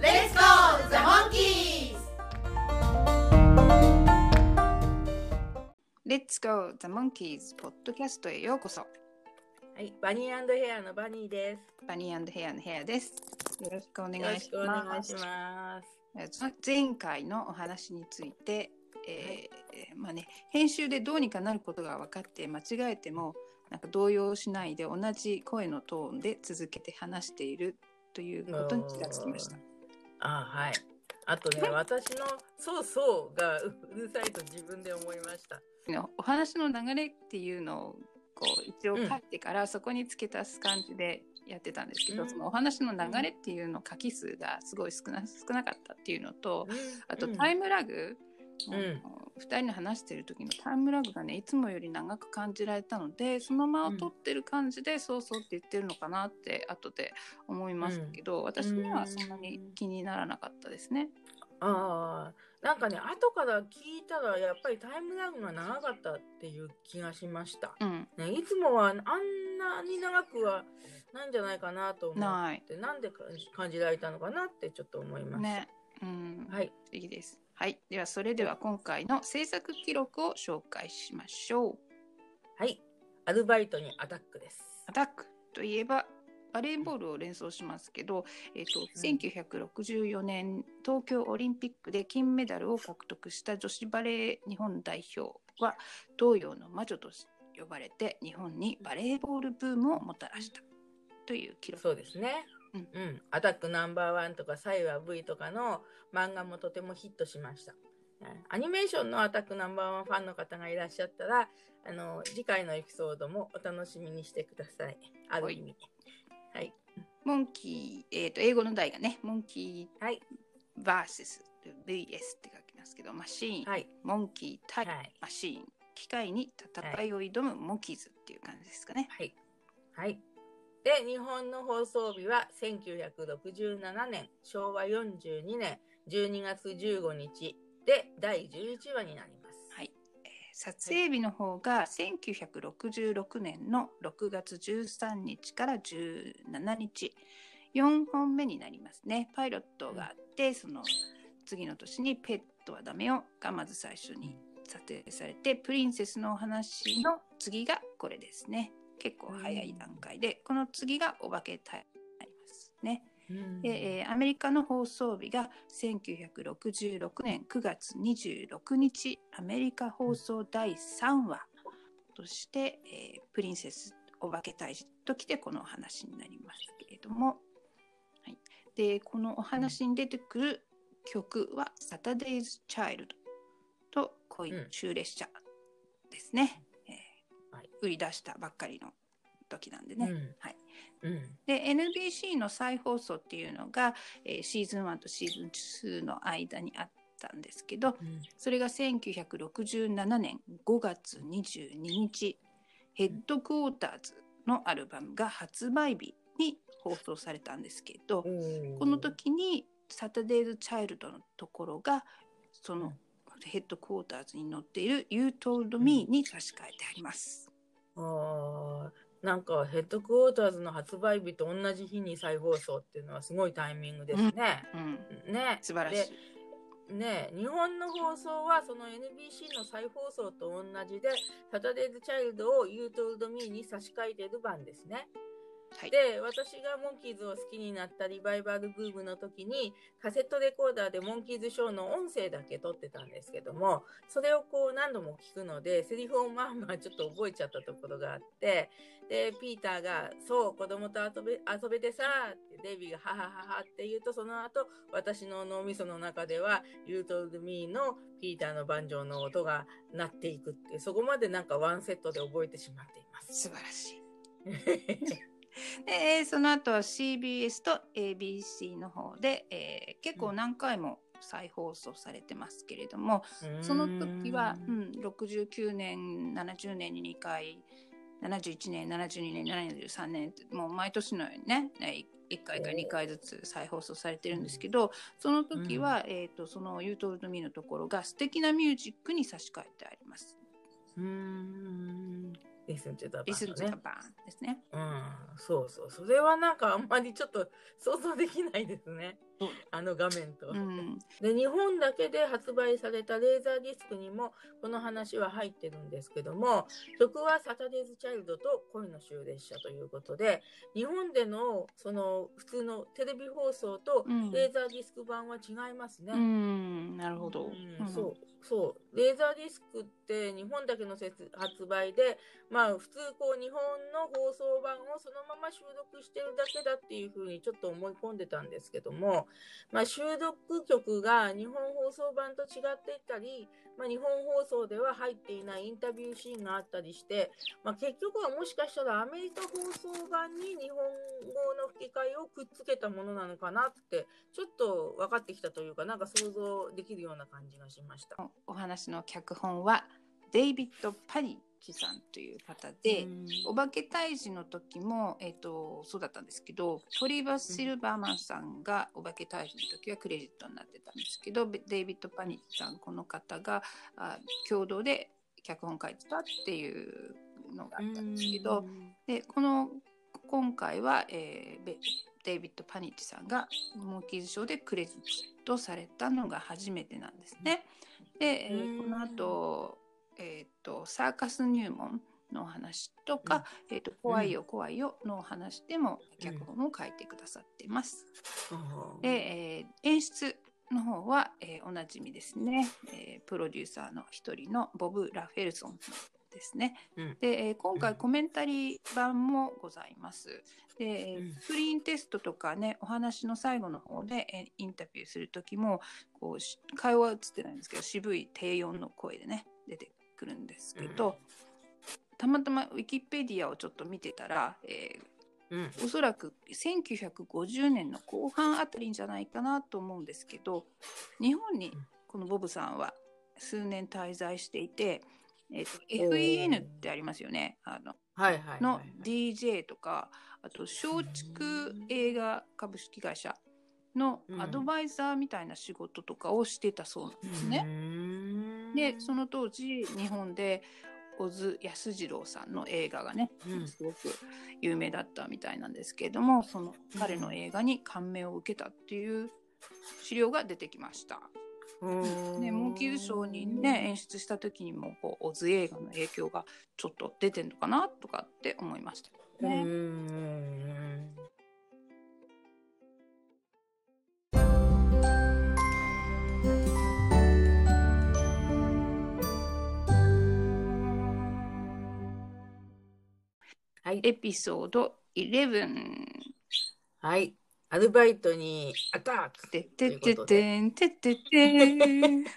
Let's go, the monkeys! Let's Go The Monkeys ポッドキャストへようこそ。はい、バニーヘアのバニーです。バニーヘアのヘアです。よろしくお願よろいししくお願ますいします。前回のお話について、えーまあね、編集でどうにかなることが分かって間違えてもなんか動揺しないで同じ声のトーンで続けて話しているということに気がつきました。あはい。あとね私のそうそうがううるさいと自分で思いました。のお話の流れっていうのをこう一応書いてからそこに付け足す感じでやってたんですけど、うん。そのお話の流れっていうの書き数がすごい少な少なかったっていうのと、あとタイムラグ、うん。あの2人の話してる時のタイムラグがねいつもより長く感じられたのでその間を取ってる感じで、そうそうって言ってるのかなって後で思いましたけど、私にはそんなに気にならなかったですね。ああ。なんかね後から聞いたらやっぱりタイムラグが長かったっていう気がしました、うん、ね、いつもはあんなに長くはないんじゃないかなと思っ。てなんでか感じられたのかなってちょっと思いました、ね。うん、はい不思議です。はい、ではそれでは今回の制作記録を紹介しましょう。はいアルバイトにアタックですアタックといえばバレーボールを連想しますけど、えっと1964年東京オリンピックで金メダルを獲得した女子バレー日本代表は東洋の魔女と呼ばれて日本にバレーボールブームをもたらしたという記録そうですね。ううんん、アタックナンバーワンとかサイは V とかの漫画もとてもヒットしました。ねアニメーションのアタックナンバーワンファンの方がいらっしゃったら、あの次回のエピソードもお楽しみにしてください。ある意味。はい。モンキー、えー、と英語の題がねモンキはい。ー VS VS って書きますけどマシーン、はい。モンキー対はい。マシーン機械に戦いを挑むモンキーズっていう感じですかね。はい。はい。で、日本の放送日は1967年、昭和42年12月15日で第11話になります。はい、えー撮影日の方が1966年の6月13日から17日。4本目になりますね。パイロットがあってその次の年に「ペットはダメよ」がまず最初に撮影されてプリンセスのお話の次がこれですね結構早い段階でこの次がお化け隊になりますね。うん。で、えーアメリカの放送日が1966年9月26日アメリカ放送第3話として、えープリンセスお化け退治ときてこのお話になりますけれども、はい、でこのお話に出てくる曲は「サタデーズ・チャイルド」と「恋の終列車」ですね、売り出したばっかりの時なんでね。うん。はい。うん。で NBC の再放送っていうのが、えーシーズン1とシーズン2の間にあったんですけどうん。それが1967年5月22日ヘッドクォーターズのアルバムが発売日に放送されたんですけどこの時に「サタデーズ・チャイルド」のところがそのヘッドクォーターズに載っている「You Told Me」に差し替えてあります。あーなんかヘッドクォーターズの発売日と同じ日に再放送っていうのはすごいタイミングですね。うん、ね素晴らしい。でね日本の放送はその NBC の再放送と同じで「サタデーズ・チャイルド」を「You Told Me」に差し替えている版ですね。はい、で私がモンキーズを好きになったリバイバルブームの時にカセットレコーダーでモンキーズショーの音声だけ撮ってたんですけどもそれをこう何度も聞くのでセリフをまあまあちょっと覚えちゃったところがあってでピーターが「そう子供と遊べ遊べてさ」ってデイビーが「はははは」って言うとその後私の脳みその中では「You Told Me」のピーターのバンジョーの音が鳴っていくってそこまでなんかワンセットで覚えてしまっています。素晴らしい。でえーその後は CBS と ABC の方で、えー結構何回も再放送されてますけれどもその時は、うん、69年70年に2回71年72年73年ってもう毎年のようにね1回か2回ずつ再放送されてるんですけどその時は、うん、えーと、その「You Told Me」のところが素敵なミュージックに差し替えてあります。うんね。ですね。うん、そうそう。それはなんかあんまりちょっと想像できないですね。あの画面と、うん、で日本だけで発売されたレーザーディスクにもこの話は入ってるんですけども曲はサタデーズ・チャイルドと恋の終列車ということで日本でのその普通のテレビ放送とレーザーディスク版は違いますね。うん、なるほど、うん、そうそう。レーザーディスクって日本だけの発売でまあ普通こう日本の放送版をそのまま収録してるだけだっていうふうにちょっと思い込んでたんですけどもまあ、収録曲が日本放送版と違っていたり、まあ、日本放送では入っていないインタビューシーンがあったりして、まあ、結局はもしかしたらアメリカ放送版に日本語の吹き替えをくっつけたものなのかなってちょっと分かってきたというかなんか想像できるような感じがしました。お話の脚本はデイビッド・パリ。木さんという方で、お化け退治の時も、えーと、そうだったんですけどトリバス・シルバーマンさんがお化け退治の時はクレジットになってたんですけどデイビッド・パニッさんこの方があ共同で脚本書いてたっていうのがあったんですけどでこの今回は、えー、デイビッド・パニッチさんがモーキーズ賞でクレジットされたのが初めてなんですね。で、えー、この後えーと、サーカス入門のお話とか、うん、えーと、怖いよ怖いよのお話でも脚本を書いてくださってます。うん、で、えー、演出の方は、えー、おなじみですね、えー、プロデューサーの一人のボブ・ラフェルソンですね。うん、で、えー、今回コメンタリー版もございます。で、うん、スクリーンテストとかねお話の最後の方でえインタビューする時もこう会話は映ってないんですけど渋い低音の声でね出てくるんですけど、うん、たまたまウィキペディアをちょっと見てたら、えー、うん、おそらく1950年の後半あたりじゃないかなと思うんですけど日本にこのボブさんは数年滞在していて、えーと、FEN ってありますよね。あの、はいはい、の DJ とかあと松竹映画株式会社のアドバイザーみたいな仕事とかをしてたそうなんですね。でその当時日本で小津安二郎さんの映画がね、すごく有名だったみたいなんですけれどもその彼の映画に感銘を受けたっていう資料が出てきました。ね、モンキーズショーにね演出した時にもこうオズ映画の影響がちょっと出てんのかなとかって思いましたね。はい、エピソード11。はい。アルバイトにアタックててててんてててん。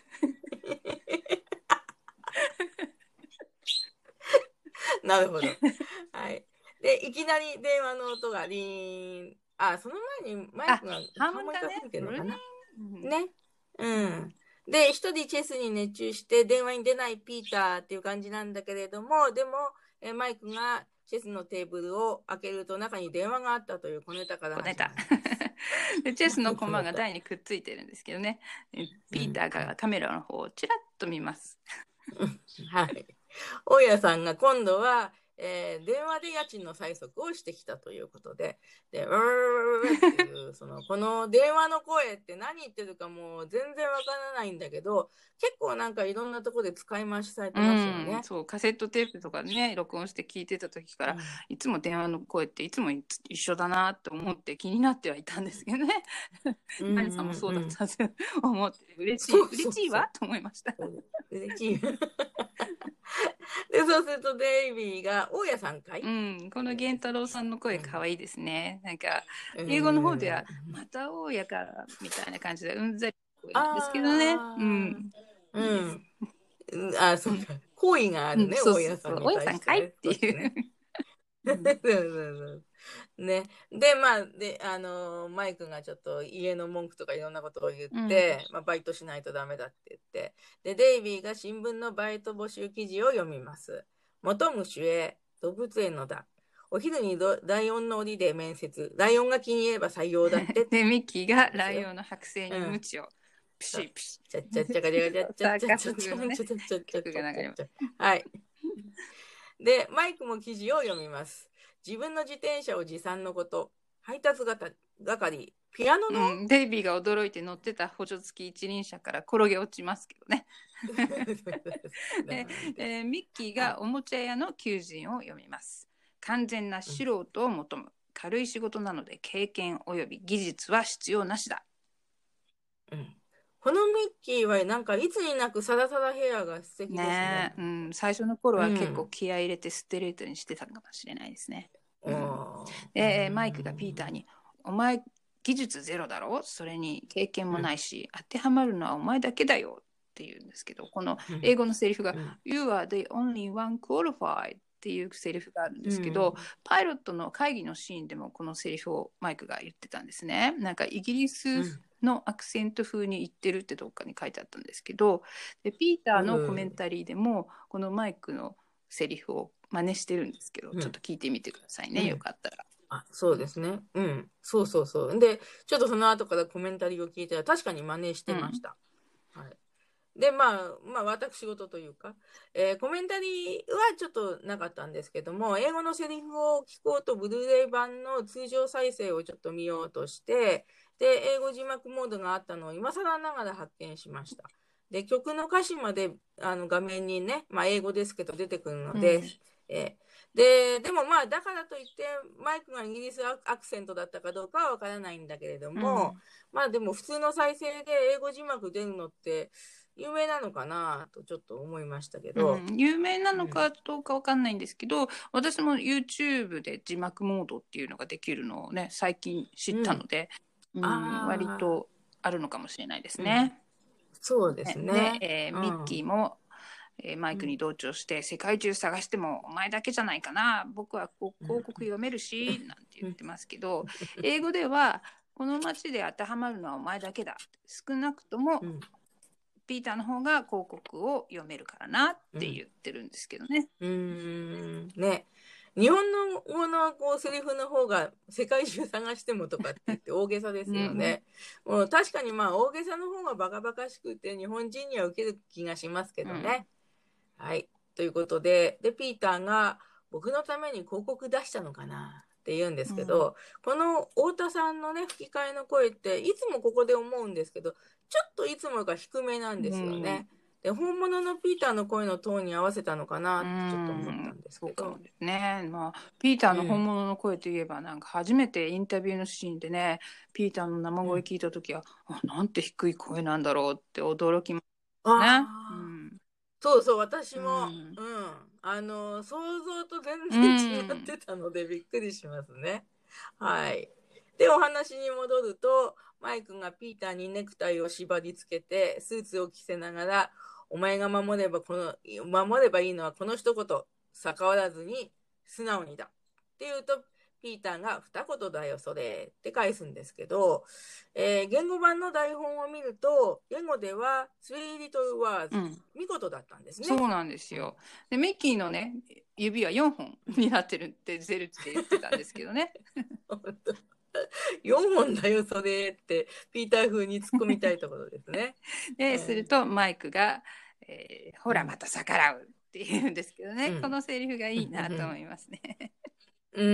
なるほど。はい。で、いきなり電話の音がリーン。あ、その前にマイクがハーモニカ吹いてるのかな。ね。うん。で、一人チェスに熱中して電話に出ないピーターっていう感じなんだけれども、でも、えマイクがチェスのテーブルを開けると中に電話があったという小ネタから小ネタ。でチェスのコマが台にくっついてるんですけどね。ピーターがカメラの方をちらっと見ます。はい。大家さんが今度はえー、電話で家賃の催促をしてきたということで、で、うーっていう、その、この電話の声って何言ってるかもう全然わからないんだけど、結構なんかいろんなとこで使い回しされてますよね。うそう、カセットテープとかね、録音して聞いてた時から、うん、いつも電話の声っていつも一緒だなと思って気になってはいたんですけどね。何、うん、さんもそうだったと思って、嬉しい、嬉しいわと思いました。嬉しい。で、そうするとデイビーが、大家さんかい？うん、この源太郎さんの声かわいいですね。なんか、英語の方では、また大家か、みたいな感じで、うんざりですけどね。うん。うん。あ、そうか。好意があるね、大家さん大家さんかいっていう。そう そうそうね。で、まあ、で、あのー、マイクがちょっと家の文句とかいろんなことを言って、うん、まあ、バイトしないとダメだって言って、で、デイビーが新聞のバイト募集記事を読みます。元虫へ、動物園のだ。お昼にライオンの檻で面接。ライオンが気に入れば採用だって。で、ミキがライオンの剥製にムチを。うんプシプシ。はい。で、マイクも記事を読みます。自分の自転車を持参のこと。配達係、係ピアノの、うん、デイビーが驚いて乗ってた補助付き一輪車から転げ落ちますけどね。でえーミッキーがおもちゃ屋の求人を読みます。完全な素人を求む。軽い仕事なので経験及び技術は必要なしだ。うんこのミッキーはなんかいつになくサラサラヘアが素敵ですね。ねえ、うん、最初の頃は結構気合い入れてストレートにしてたかもしれないですね。うん。で、マイクがピーターに、お前技術ゼロだろ？それに経験もないし、当てはまるのはお前だけだよって言うんですけど、このうん。英語のセリフが、うん。You are the only one qualified っていうセリフがあるんですけど、パイロットの会議のシーンでもこのセリフをマイクが言ってたんですね。なんかイギリスのアクセント風に言ってるってどっかに書いてあったんですけど、でピーターのコメンタリーでもこのマイクのセリフを真似してるんですけど、うんちょっと聞いてみてくださいね、うんよかったら。あ、そうですね。うん。そうそうそう。で、ちょっとその後からコメンタリーを聞いたら確かに真似してました。はい。で、まあ、まあ、私事というか、えーコメンタリーはちょっとなかったんですけども、英語のセリフを聞こうと、ブルーレイ版の通常再生をちょっと見ようとして、で、英語字幕モードがあったのを今更ながら発見しました。で、曲の歌詞まであの画面にね、まあ、英語ですけど出てくるので、うんえーで、でもまあ、だからといって、マイクがイギリスアアクセントだったかどうかはわからないんだけれども、まあでも普通の再生で英語字幕出るのって有名なのかな？とちょっと思いましたけうど、ん。有名なのかどうかわかんないんですけど、私も YouTube で字幕モードっていうのができるのをね最近知ったので、うん。割とあるのかもしれないですね。そうですね。で、えーうん。ミッキーも、えーマイクに同調して、世界中探してもお前だけじゃないかな。僕は広告読めるし、なんて言ってますけど英語ではこの街で当てはまるのはお前だけだ。少なくともうんピーターの方が広告を読めるからなって言ってるんですけどね。うーんね。日本の語のこうセリフの方が世界中探してもとかって言って大げさですよね。もう確かにまあ大げさの方がバカバカしくて日本人には受ける気がしますけどね。はい。ということで、で、ピーターが僕のために広告出したのかなって言うんですけど、この太田さんのね、吹き替えの声っていつもここで思うんですけど、ちょっといつもよりか低めなんですよね。で、本物のピーターの声のトーンに合わせたのかなってちょっと思ったんですけどそうかも。ですね。まあ、ピーターの本物の声といえば、なんか初めてインタビューのシーンでね、ピーターの生声聞いたときは、あ、なんて低い声なんだろうって驚きましたね。そうそう、私も、ううんん、あの、想像と全然違ってたのでびっくりしますね。はい。で、お話に戻ると、マイクがピーターにネクタイを縛り付けて、スーツを着せながら、お前が守ればこの、守ればいいのはこの一言、逆らわずに素直にだ。って言うと、ピーターが二言だよ、それって返すんですけど、えー言語版の台本を見ると、言語では、three little words、うん、見事だったんですね。そうなんですよ。で、ミッキーのね、指は4本になってるってゼルチで言ってたんですけどね。4本だよ、それって、ピーター風に突っ込みたいところですね。で、うんするとマイクが、えーほら、また逆らうって言うんですけどね、うんこのセリフがいいなと思いますね。うんう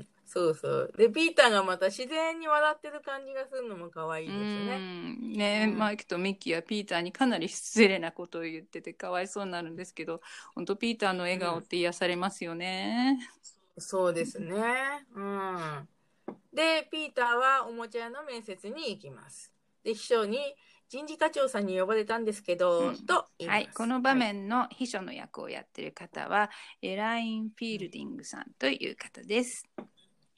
ん。そうそう。で、ピーターがまた自然に笑ってる感じがするのも可愛いですね。うんね、うんマイクとミッキーはピーターにかなり失礼なことを言っててかわいそうになるんですけど本当ピーターの笑顔って癒されますよね。そうですね。うん。で、ピーターはおもちゃ屋の面接に行きます。で、秘書に人事課長さんに呼ばれたんですけど、うんと言います。はい、この場面の秘書の役をやってる方は、エライン・フィールディングさんという方です。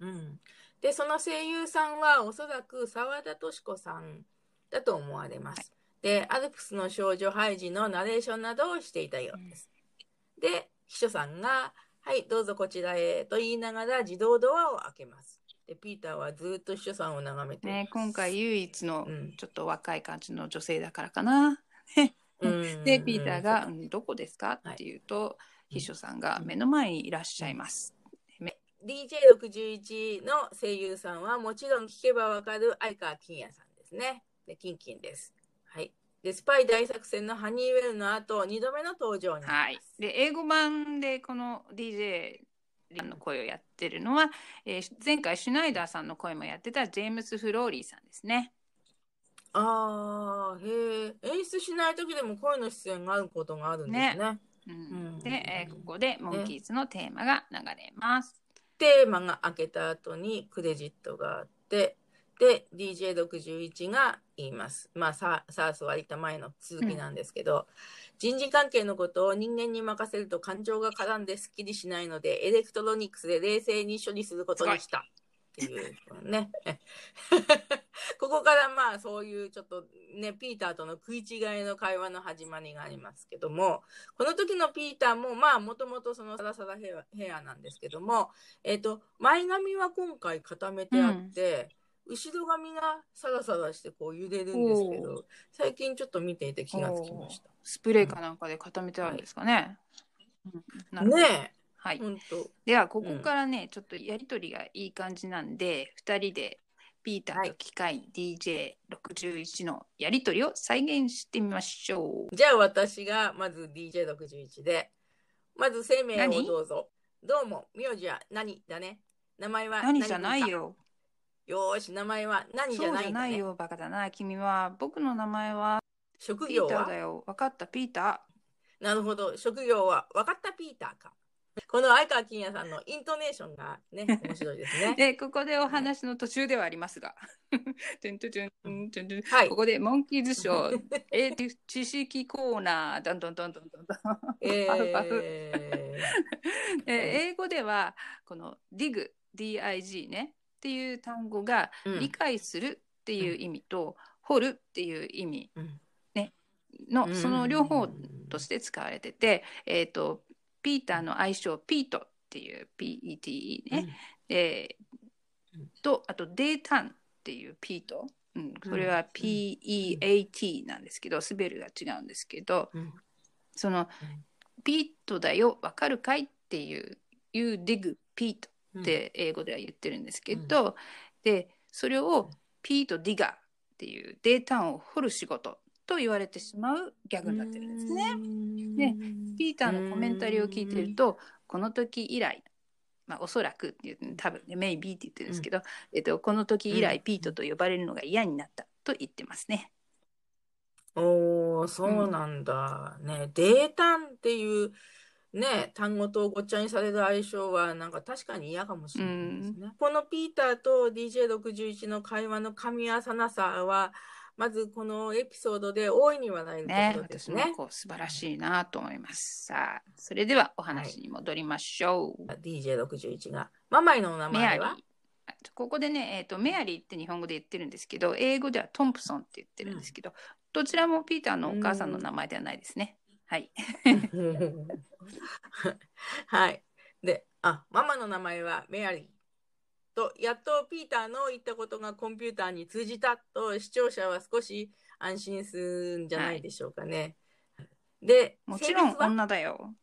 うん、でその声優さんはおそらく澤田敏子さんだと思われます。でアルプスの少女ハイジのナレーションなどをしていたようです。で秘書さんが「はい、どうぞこちらへと言いながら自動ドアを開けます。で、ピーターはずっと秘書さんを眺めてね、今回唯一のうんちょっと若い感じの女性だからかな。うん で、ピーターが、うんどこですか？って言うと、秘書さんが目の前にいらっしゃいます。DJ61 の声優さんはもちろん聞けばわかる相川金也さんですね。で、キンキンです。はい。で、スパイ大作戦のハニーウェルの後、2度目の登場になはいります。。で、英語版でこの DJ の声をやってるのは、えー前回シュナイダーさんの声もやってたジェームス・フローリーさんですね。ああ、へえ。演出しない時でも声の出演があることがあるんですね。うんうんで、えーここでモンキーズのテーマが流れます。テーマが開けた後にクレジットがあって、で、DJ61 が言います。まあ、ササース割った前の続きなんですけど、人事関係のことを人間に任せると感情が絡んですっきりしないので、エレクトロニクスで冷静に処理することにした。っていうね。ここからまあそういうちょっとね、ピーターとの食い違いの会話の始まりがありますけども、この時のピーターもまあもともとそのサラサラヘアヘアなんですけども、えっ、と、前髪は今回固めてあって、後ろ髪がサラサラしてこう揺れるんですけおど、最近ちょっと見ていて気がつきましスプレーかなんかで固めてあるんですかね。うんねえ、はい。では、ここからね、ちょっとやりとりがいい感じなんで、2人でピーターと機械 DJ61 のやりとりを再現してみましょう。じゃあ私がまず DJ61 で、まず生命を何？どうぞ。どうも、名字は何だね。名前は何じゃないか。よ。よーし、名前は何じゃそうないんだ、ね。じゃないよ、バカだな。君は、僕の名前は職業ピーターだは？よ。分かった、ピータなるほど。職業は分かったピーターか。この相川金也さんのイントネーションがね、面白いですー。ね。で、ここでお話の途中ではありますが。トゥントゥトゥントゥントゥントゥンはいこ。こでモンキーズショー、えー知識コーナー、どんどんどんどんどんどん。え えー英語ではこの dig dig ねっていう単語がうん理解するっていう意味と、掘るっていう意味うんのその両方うんとして使われてて、えー、とピーターの愛称ピートっていう PETE ね、でうん。とあとデータンっていうピート、うん、これは PEAT なんですけどスベルが違うんですけどうん。そのピートだよわかるかいっていう「You dig ピート」って英語では言ってるんですけど、でそれをピート・ディガーっていうデータを掘る仕事と言われてしまうギャグになってるんですね。ねピーターのコメンタリーを聞いてるとこの時以来まあおそらくっていう多分ね maybe って言ってるんですけど、えっと、この時以来うんピートと呼ばれるのが嫌になったと言ってますね。おー、そうなんだ。ね、データンっていうね、単語とごっちゃにされる相性はなんか確かに嫌かもしれないですね。このピーターと DJ61 の会話の噛み合わさなさは、まずこのエピソードで大いに笑えるねところです私もね。こう素晴らしいなと思います。さあそれではお話に戻りましょう。DJ61 が。ママイのお名前は？ここでね、えーと、メアリーって日本語で言ってるんですけど、英語ではトンプソンって言ってるんですけど、どちらもピーターのお母さんの名前ではないですね。はい。はい。で、あ、ママの名前はメアリー。と、やっとピーターの言ったことがコンピューターに通じたと視聴者は少し安心するんじゃないでしょうかね。で、もちろん女だよ。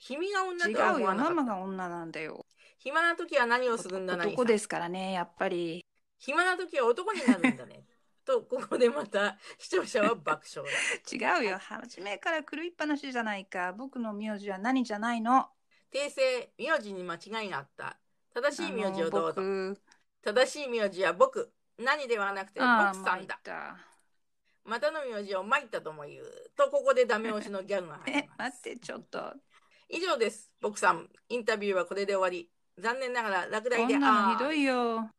君が女違とはうよ。思わなかった。ママが女なんだよ。暇な時は何をするんだな男ですからね、やっぱり。暇な時は男になるんだね。と、ここでまた視聴者は爆笑だ。違うよ。初めから狂いっぱなしじゃないか。僕の名字は何じゃないの。訂正、名字に間違いがあった。正しい名字をどうぞ。正しい名字は僕。何ではなくて僕さんだ。た。またの名字を参ったとも言う。と、ここでダメ押しのギャグが入りえ、ます。待って、ちょっと。以上です。僕さん。インタビューはこれで終わり。残念ながら落第でこんなのひどいよ。っ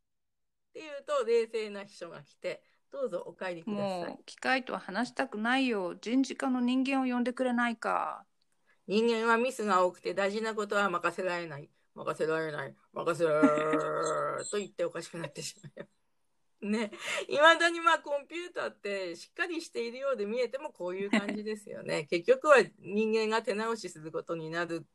ていうと、冷静な秘書が来て、どうぞお帰りくださいも。う、機械とは話したくないよ。人事課の人間を呼んでくれないか。人間はミスが多くて大事なことは任せられない。任せられない。任せられない。と言っておかしくなってしまう。ね。いまだにまあコンピューターってしっかりしているようで見えてもこういう感じですよね。結局は人間が手直しすることになる。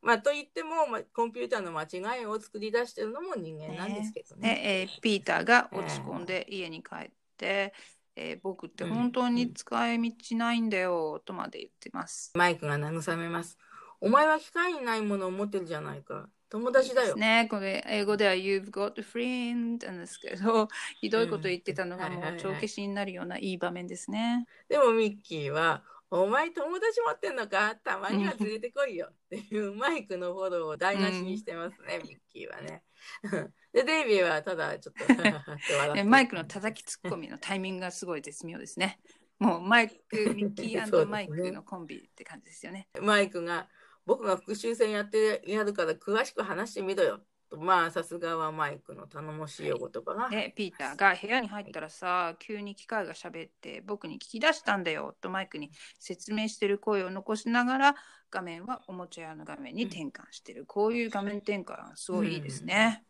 まあ、と言っても、まあ、コンピューターの間違いを作り出してるのも人間なんですけどね。ねえーピーターが落ち込んで家に帰って、えー僕って本当に使い道ないんだよとまで言ってます。マイクが慰めます。お前は機械にないものを持ってるじゃないか。友達だよ。ね、これ英語では You've got a friend なんですけど、ひどいこと言ってたのがもう帳消しになるようないい場面ですね。でもミッキーは、お前友達持ってんのか？たまには連れてこいよ っていうマイクのフォローを台無しにしてますね、ミッキーはね。で、デイビーはただちょっと っマイクの叩きツッコミのタイミングがすごい絶妙ですね。もうマイク、ミッキーマイクのコンビって感じですよね。マイクが、僕が復習戦やってやるから詳しく話してみろよ。とまあ、さすがはマイクの頼もしいお言葉が。で、ピーターが部屋に入ったらさ、急に機械が喋って僕に聞き出したんだよとマイクに説明してる声を残しながら画面はおもちゃ屋の画面に転換してる。こういう画面転換すごいいいですね。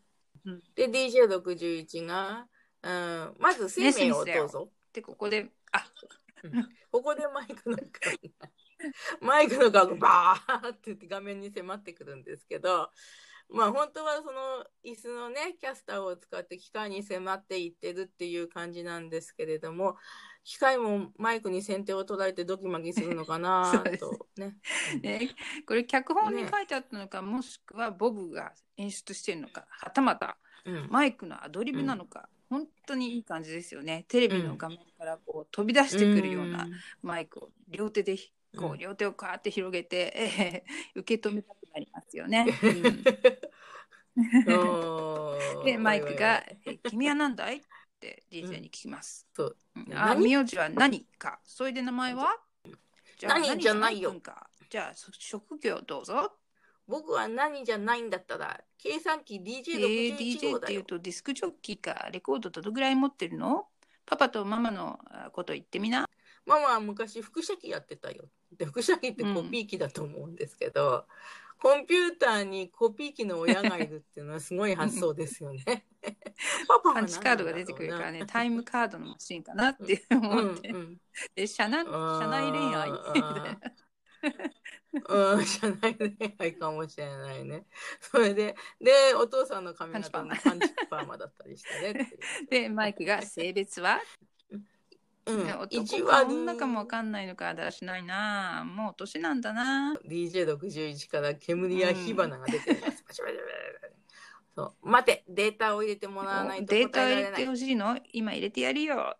で、DJ61 が、うん、まず生命をどうぞ。で、ここで、あ、ここでマイクの マイクの顔がバーって言って画面に迫ってくるんですけど、まあ本当はその椅子のね、キャスターを使って機械に迫っていってるっていう感じなんですけれども、機械もマイクに先手を捉えてドキマキするのかなとね。ね、これ脚本に書いてあったのか、もしくはボブが演出してるのか、はたまたうん。マイクのアドリブなのか、本当にいい感じですよね。テレビの画面からこう飛び出してくるようなマイクを両手でこううん両手をカーって広げて、え ー受け止めたくなりますよね。おーでマイクがおいおいおいえ「君は何だい?」って DJ に聞きます。そううんあ何名字は何かそれで名前は？じ何じゃないよじゃあそ職業どうぞ。僕は何じゃないんだったら、計算機えー DJ61 DJ。っていうとディスクジョッキーかレコードどのぐらい持ってるの？パパとママのあこと言ってみな。ママは昔副写機やってたよ。で、副写機ってコピー機だと思うんですけど、コンピューターにコピー機の親がいるっていうのはすごい発想ですよね。パパはパンチカードが出てくるからね、タイムカードのマシンかなってうん思って。うんで、社内社内恋愛みたいな。うん、社内恋愛かもしれないね。それで、で、お父さんの髪型もパンチパーマだったりしてね。で、マイクが性別は、うん、意男か女かもわかんないのかだらしないな。もう年なんだな。DJ61 から煙や火花が出ています。パチパチパチパチそう待て、データを入れてもらわないとデータ入れて。ほしいの？今入れてやるよ。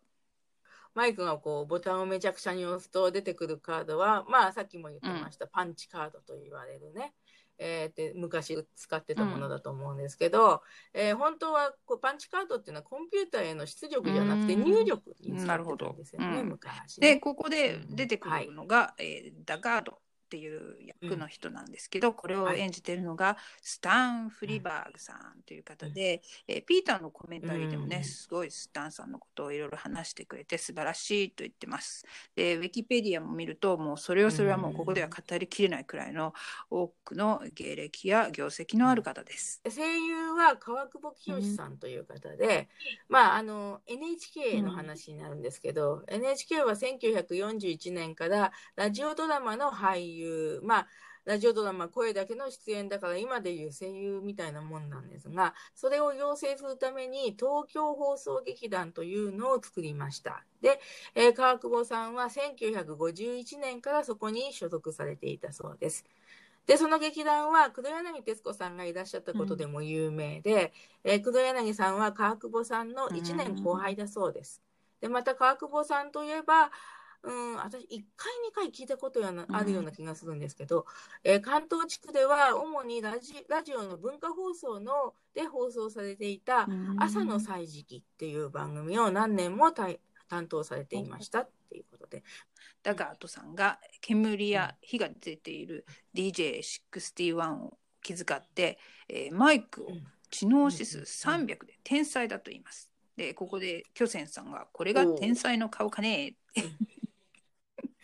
マイクがこうボタンをめちゃくちゃに押すと出てくるカードは、まあさっきも言ってました、パンチカードと言われるね。えーで昔使ってたものだと思うんですけど、えー本当はこうパンチカードっていうのはコンピューターへの出力じゃなくてうん。入力に使ってたんですよね、うん。昔ね。で、ここで出てくるのが、えーダガードっていう役の人なんですけど、これを演じてるのがスタン・フリバーグさんという方で、えーピーターのコメンタリーでもね、うん。すごいスタンさんのことをいろいろ話してくれて素晴らしいと言ってます。で、ウィキペディアも見ると、もうそれをそれはもうここでは語りきれないくらいの多くの芸歴や業績のある方です。声優は川久保清さんという方で、まああの NHK の話になるんですけど、NHK は1941年からラジオドラマの俳優まあラジオドラマ声だけの出演だから今でいう声優みたいなもんなんですがそれを養成するために東京放送劇団というのを作りました。で、えー川久保さんは1951年からそこに所属されていたそうです。で、その劇団は黒柳徹子さんがいらっしゃったことでも有名で、えー黒柳さんは川久保さんの1年後輩だそうです。で、また川久保さんといえば、うん、私、1回、2回聞いたことやなうん。あるような気がするんですけど、えー関東地区では主にラジラジオの文化放送ので放送されていた朝の歳時記っていう番組を何年も担当されていましたっていうことで。ダガートさんが煙や火が出ている DJ61 を気遣って、えーマイクを知能指数300で天才だと言います。で、ここで巨泉さんがこれが天才の顔かねえ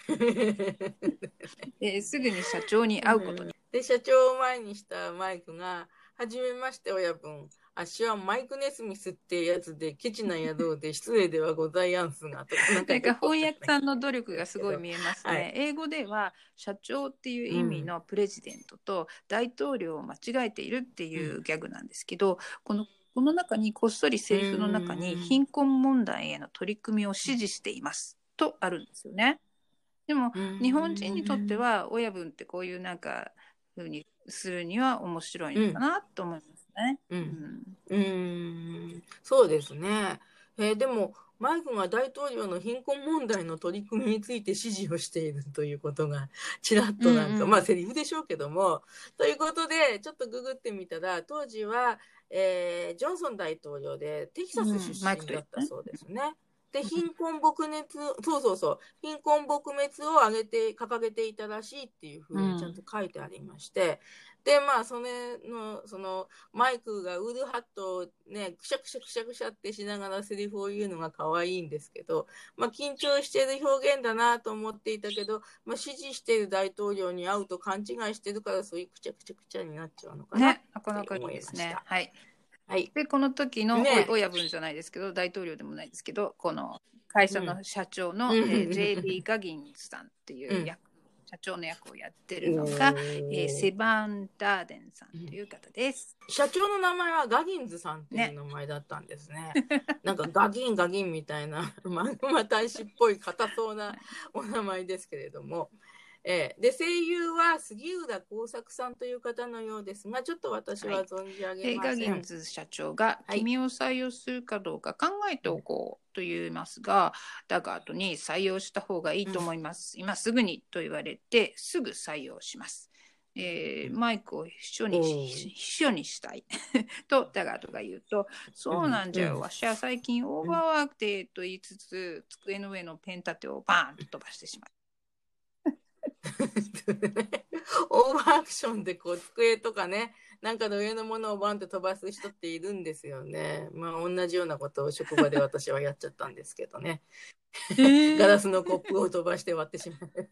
ーすぐに社長に会うことに。で社長を前にしたマイクが「はじめまして親分。あっしはマイク・ネスミスってやつで、ケチな宿で失礼ではございやんすが。とか なんか翻訳さんの努力がすごい見えますね。はい英語では社長っていう意味のプレジデントと大統領を間違えているっていうギャグなんですけど、このこの中にこっそりセリフの中にうん貧困問題への取り組みを支持していますとあるんですよね。でも日本人にとっては親分ってこういうなんか風にするには面白いのかなと思いますね。う。うんんうーん。そうですね。えーでも、マイクが大統領の貧困問題の取り組みについて指示をしているということが、ちらっとなんか、うんうんまあ、セリフでしょうけども、ということで、ちょっとググってみたら、当時は、えージョンソン大統領でテキサス出身だったそうですね。で、貧困撲滅、そうそうそう、貧困撲滅を挙げて、掲げていたらしいっていうふうにちゃんと書いてありまして、で、まあ、それの、その、マイクがウールハットをね、くしゃくしゃくしゃくしゃってしながらセリフを言うのが可愛いんですけど、まあ、緊張してる表現だなと思っていたけど、まあ、支持している大統領に会うと勘違いしてるから、そういうくちゃくちゃくちゃになっちゃうのかな。ね、なかなかいいですね。はい。はい。で、この時の、親分じゃないですけど、大統領でもないですけど、この会社の社長の、うんえー JB ガギンズさんっていう役、社長の役をやってるのが、えーセバン・ダーデンさんという方です。社長の名前はガギンズさんっていう名前だったんですね。なんかガギンガギンみたいな、マグマ大使っぽい硬そうなお名前ですけれども。えーで、声優は杉浦耕作さんという方のようです。が、ちょっと私は存じ上げで、ません。ガギンズ社長が、はい。君を採用するかどうか考えておこうと言いますが、だが後に採用した方がいいと思います。今すぐにと言われて、すぐ採用します。えーマイクを秘書に秘書にしたい。とダガートが言うと「そうなんじゃよ、うん。わしは最近オーバーワークで」と言いつつ机の上のペン立てをバーンと飛ばしてしまう。オーバーアクションでこう机とかね、なんかの上のものをバンって飛ばす人っているんですよね。まあ同じようなことを職場で私はやっちゃったんですけどね。ガラスのコップを飛ばして割ってしまう。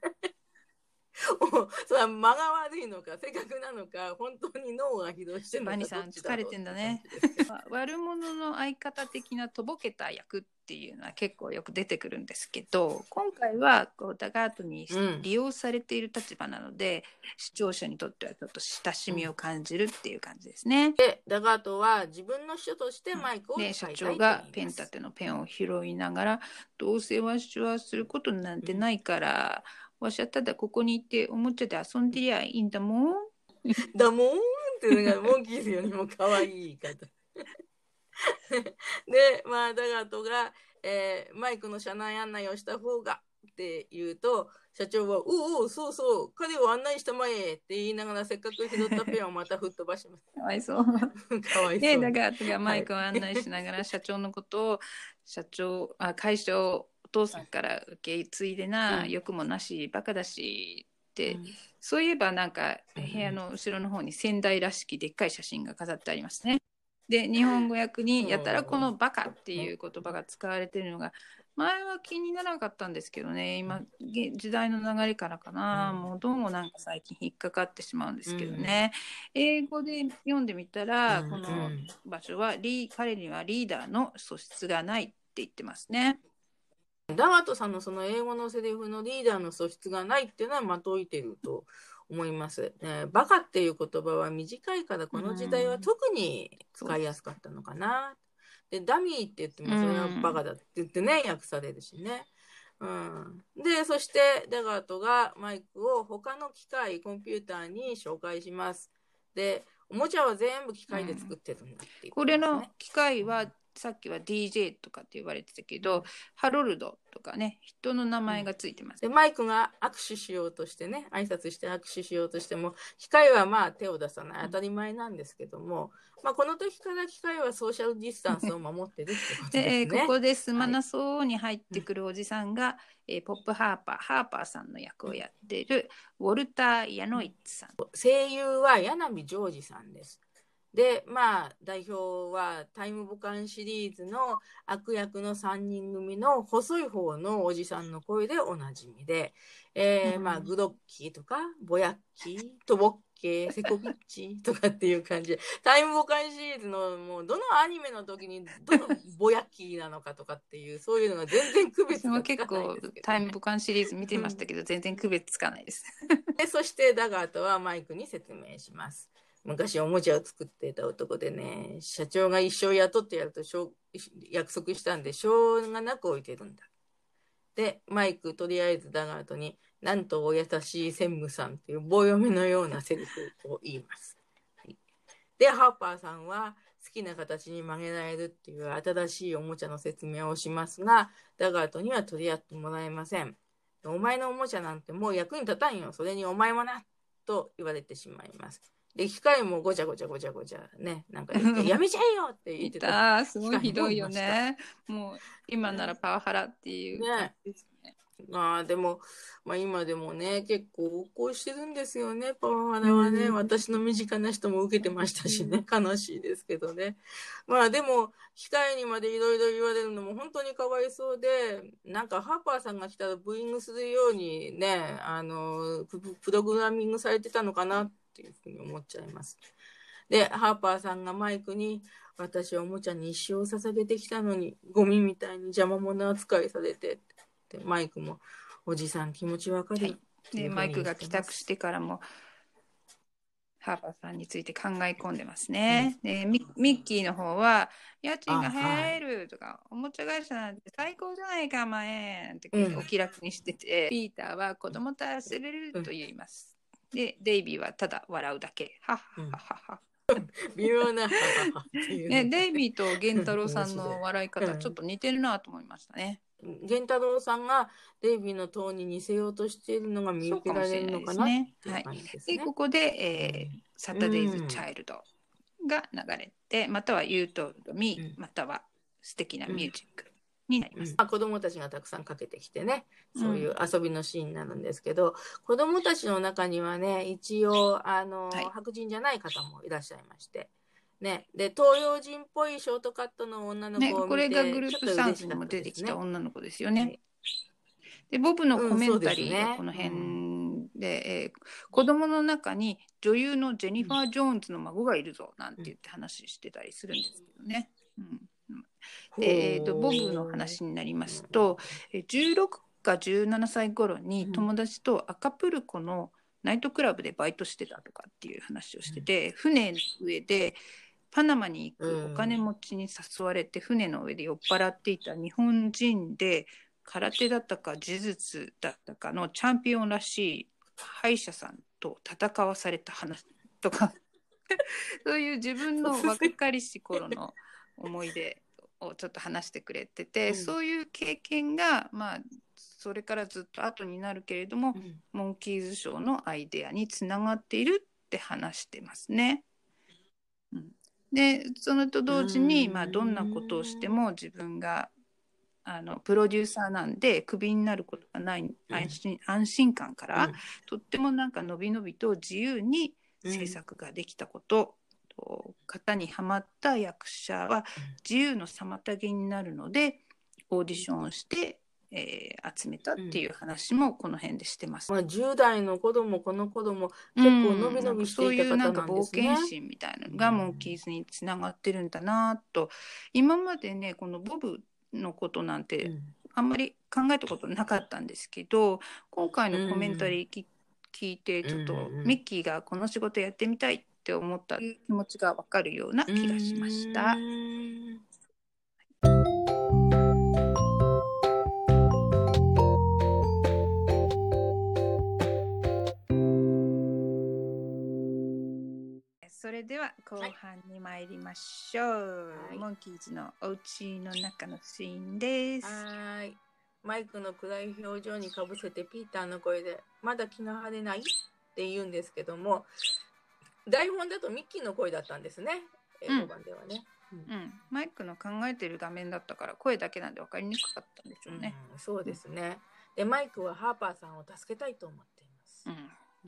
お それは間が悪いのか、正確なのか、本当に脳が起動してるのか。バニさん疲れてんだね 悪者の相方的なとぼけた役っていうのは結構よく出てくるんですけど今回はこうダガートにうん利用されている立場なので、視聴者にとってはちょっと親しみを感じるっていう感じですね。で、ダガートは自分の秘書としてマイクを使いいと言います長がペン立てのペンを拾いながら「どうせわしはすることなんてないから、わしはただここにいておもちゃで遊んでりゃいいんだもん」だもんっていうのがモンキーズよりも可愛い言い方。で、まあ、ダガートが、えーマイクの車内案内をした方がって言うと、社長は、おうおう、そうそう、彼を案内したまえって言いながら、せっかく拾ったペンをまた吹っ飛ばします。かわいそう。かわいそうで、に。だから私がマイクを案内しながら社長のことを、社長、あ会社をお父さんから受け継いでな、うん。欲もなし、バカだしって、うん。そういえばなんかうん。部屋の後ろの方に仙台らしきでっかい写真が飾ってありますね。で、日本語訳にやたらこのバカっていう言葉が使われてるのが、前は気にならなかったんですけどね、今、げ時代の流れからかな、うん。もうどうもなんか最近引っかかってしまうんですけどね。英語で読んでみたら、うん。このうん場所はリー彼にはリーダーの素質がないって言ってますね。ダガートさんのその英語のセリフのリーダーの素質がないっていうのはまといてると思います。えーバカっていう言葉は短いからこの時代は特に使いやすかったのかな。で、ダミーって言ってもそれはバカだって言ってね、訳されるしね。うん、で、そしてダガートがマイクを他の機械、コンピューターに紹介します。で、おもちゃは全部機械で作ってるんだっていうこれの機械はさっきは DJ とかって言われてたけど、ハロルドとかね、人の名前がついてます。で、マイクが握手しようとしてね、挨拶して握手しようとしても、機械はまあ手を出さない、当たり前なんですけども、まあこの時から機械はソーシャルディスタンスを守ってるってことで、すね。ー ここですまなそうに入ってくるおじさんが、えーポップ・ハーパー、ハーパーさんの役をやっているウォルター・ヤノイッツさん。声優は柳ジョージさんです。で、まあ、代表はタイムボカンシリーズの悪役の3人組の細い方のおじさんの声でおなじみで、えーうんまあ、グロッキーとか、ボヤッキー、トボッけセコビッチとかっていう感じで、タイムボカンシリーズのもうどのアニメの時にどのボヤッキーなのかとかっていう、そういうのが全然区別がつ結構かないですけど、ね。タイムボカンシリーズ見てましたけど、全然区別つかないです。で、そしてダガートはマイクに説明します。昔おもちゃを作ってた男でね、社長が一生雇ってやるとしょ約束したんで、しょうがなく置いてるんだ。で、マイクとりあえずダガートに、なんとお優しい専務さんっていう棒読みのようなセリフを言います。はい、で、ハーパーさんは好きな形に曲げられるっていう新しいおもちゃの説明をしますが、ダガートには取り合ってもらえません。お前のおもちゃなんてもう役に立たんよ。それにお前もな。と言われてしまいます。で、機械もごちゃごちゃごちゃごちゃね、なんか やめちゃえよって言っいてた。たすごいひどいよね。もう今ならパワハラっていうね。まあでも、まあ今でもね、結構横行してるんですよね、パワハラはね。うん私の身近な人も受けてましたしね、悲しいですけどね。まあでも、機械にまでいろいろ言われるのも本当にかわいそうで、なんかハーパーさんが来たらブーイングするようにね、あの、ププログラミングされてたのかなっていうふうに思っちゃいます。で、ハーパーさんがマイクに、私はおもちゃに一生を捧げてきたのに、ゴミみたいに邪魔者扱いされてって、マイクも、おじさん気持ちわかる。はいでマイクが帰宅してからもハーパーさんについて考え込んでますね。でミミッキーの方は家賃が入るとか、おもちゃ会社なんて最高じゃないかお前ってうんお気楽にしてて、ピーターは子供と遊べると言います。でデイビーはただ笑うだけ。はっはっはっは。微妙な。ね、ねデイビーと源太郎さんの笑い方うんちょっと似てるなと思いましたね。源太郎さんがデイビーの塔に似せようとしているのが見受けられるのかないう感じでここで、えーサタデイズ・チャイルドが流れて、または You told me、うんまたは素敵なミュージックになります。まあ、子供たちがたくさんかけてきてねそういう遊びのシーンになるんですけど、子供たちの中にはね一応あの、はい白人じゃない方もいらっしゃいまして。ね、で東洋人っぽいショートカットの女のね、子を見て、これがグループサウンちょっと嬉しかズにも出てきった女の子ですよね。でボブのコメンタリーがこの辺で、えー子供の中に女優のジェニファー・ジョーンズの孫がいるぞなんて言って話してたりするんですけどね。うんで、えー、とボブの話になりますと、えー16か17歳頃に友達とアカプルコのナイトクラブでバイトしてたとかっていう話をしてて、船の上でパナマに行くお金持ちに誘われて船の上で酔っ払っていた日本人で空手だったか呪術だったかのチャンピオンらしい歯医者さんと戦わされた話とか そういう自分の若かりし頃の思い出をちょっと話してくれてて、うん。そういう経験がまあそれからずっと後になるけれども、うん。モンキーズショーのアイデアにつながっているって話してますね。うん、でそれと同時に、うん。まあ、どんなことをしても自分があのプロデューサーなんでクビになることがない安心,、安心感から、とってもなんかのびのびと自由に制作ができたこと、と型にはまった役者は自由の妨げになるのでオーディションをして、えー集めたっていう話もこの辺でしてます。まあ、10代の子供この子供結構伸び伸びしていた方なんですね。うんそういうなんか冒険心みたいなのがモンキーズにつながってるんだなと。今までねこのボブのことなんてうん。あんまり考えたことなかったんですけど今回のコメンタリーき、聞いてちょっとうんうんミッキーがこの仕事やってみたいって思った気持ちがわかるような気がしましたそれでは後半に参りましょう、はいモンキーズのお家の中のシーンです。はーい。マイクの暗い表情にかぶせてピーターの声で「まだ気が晴れない?」って言うんですけども台本だとミッキーの声だったんですね英語版ではね。うん、マイクの考えてる画面だったから声だけなんで分かりにくかったんでしょうね。うんそうですね。でマイクはハーパーさんを助けたいと思っています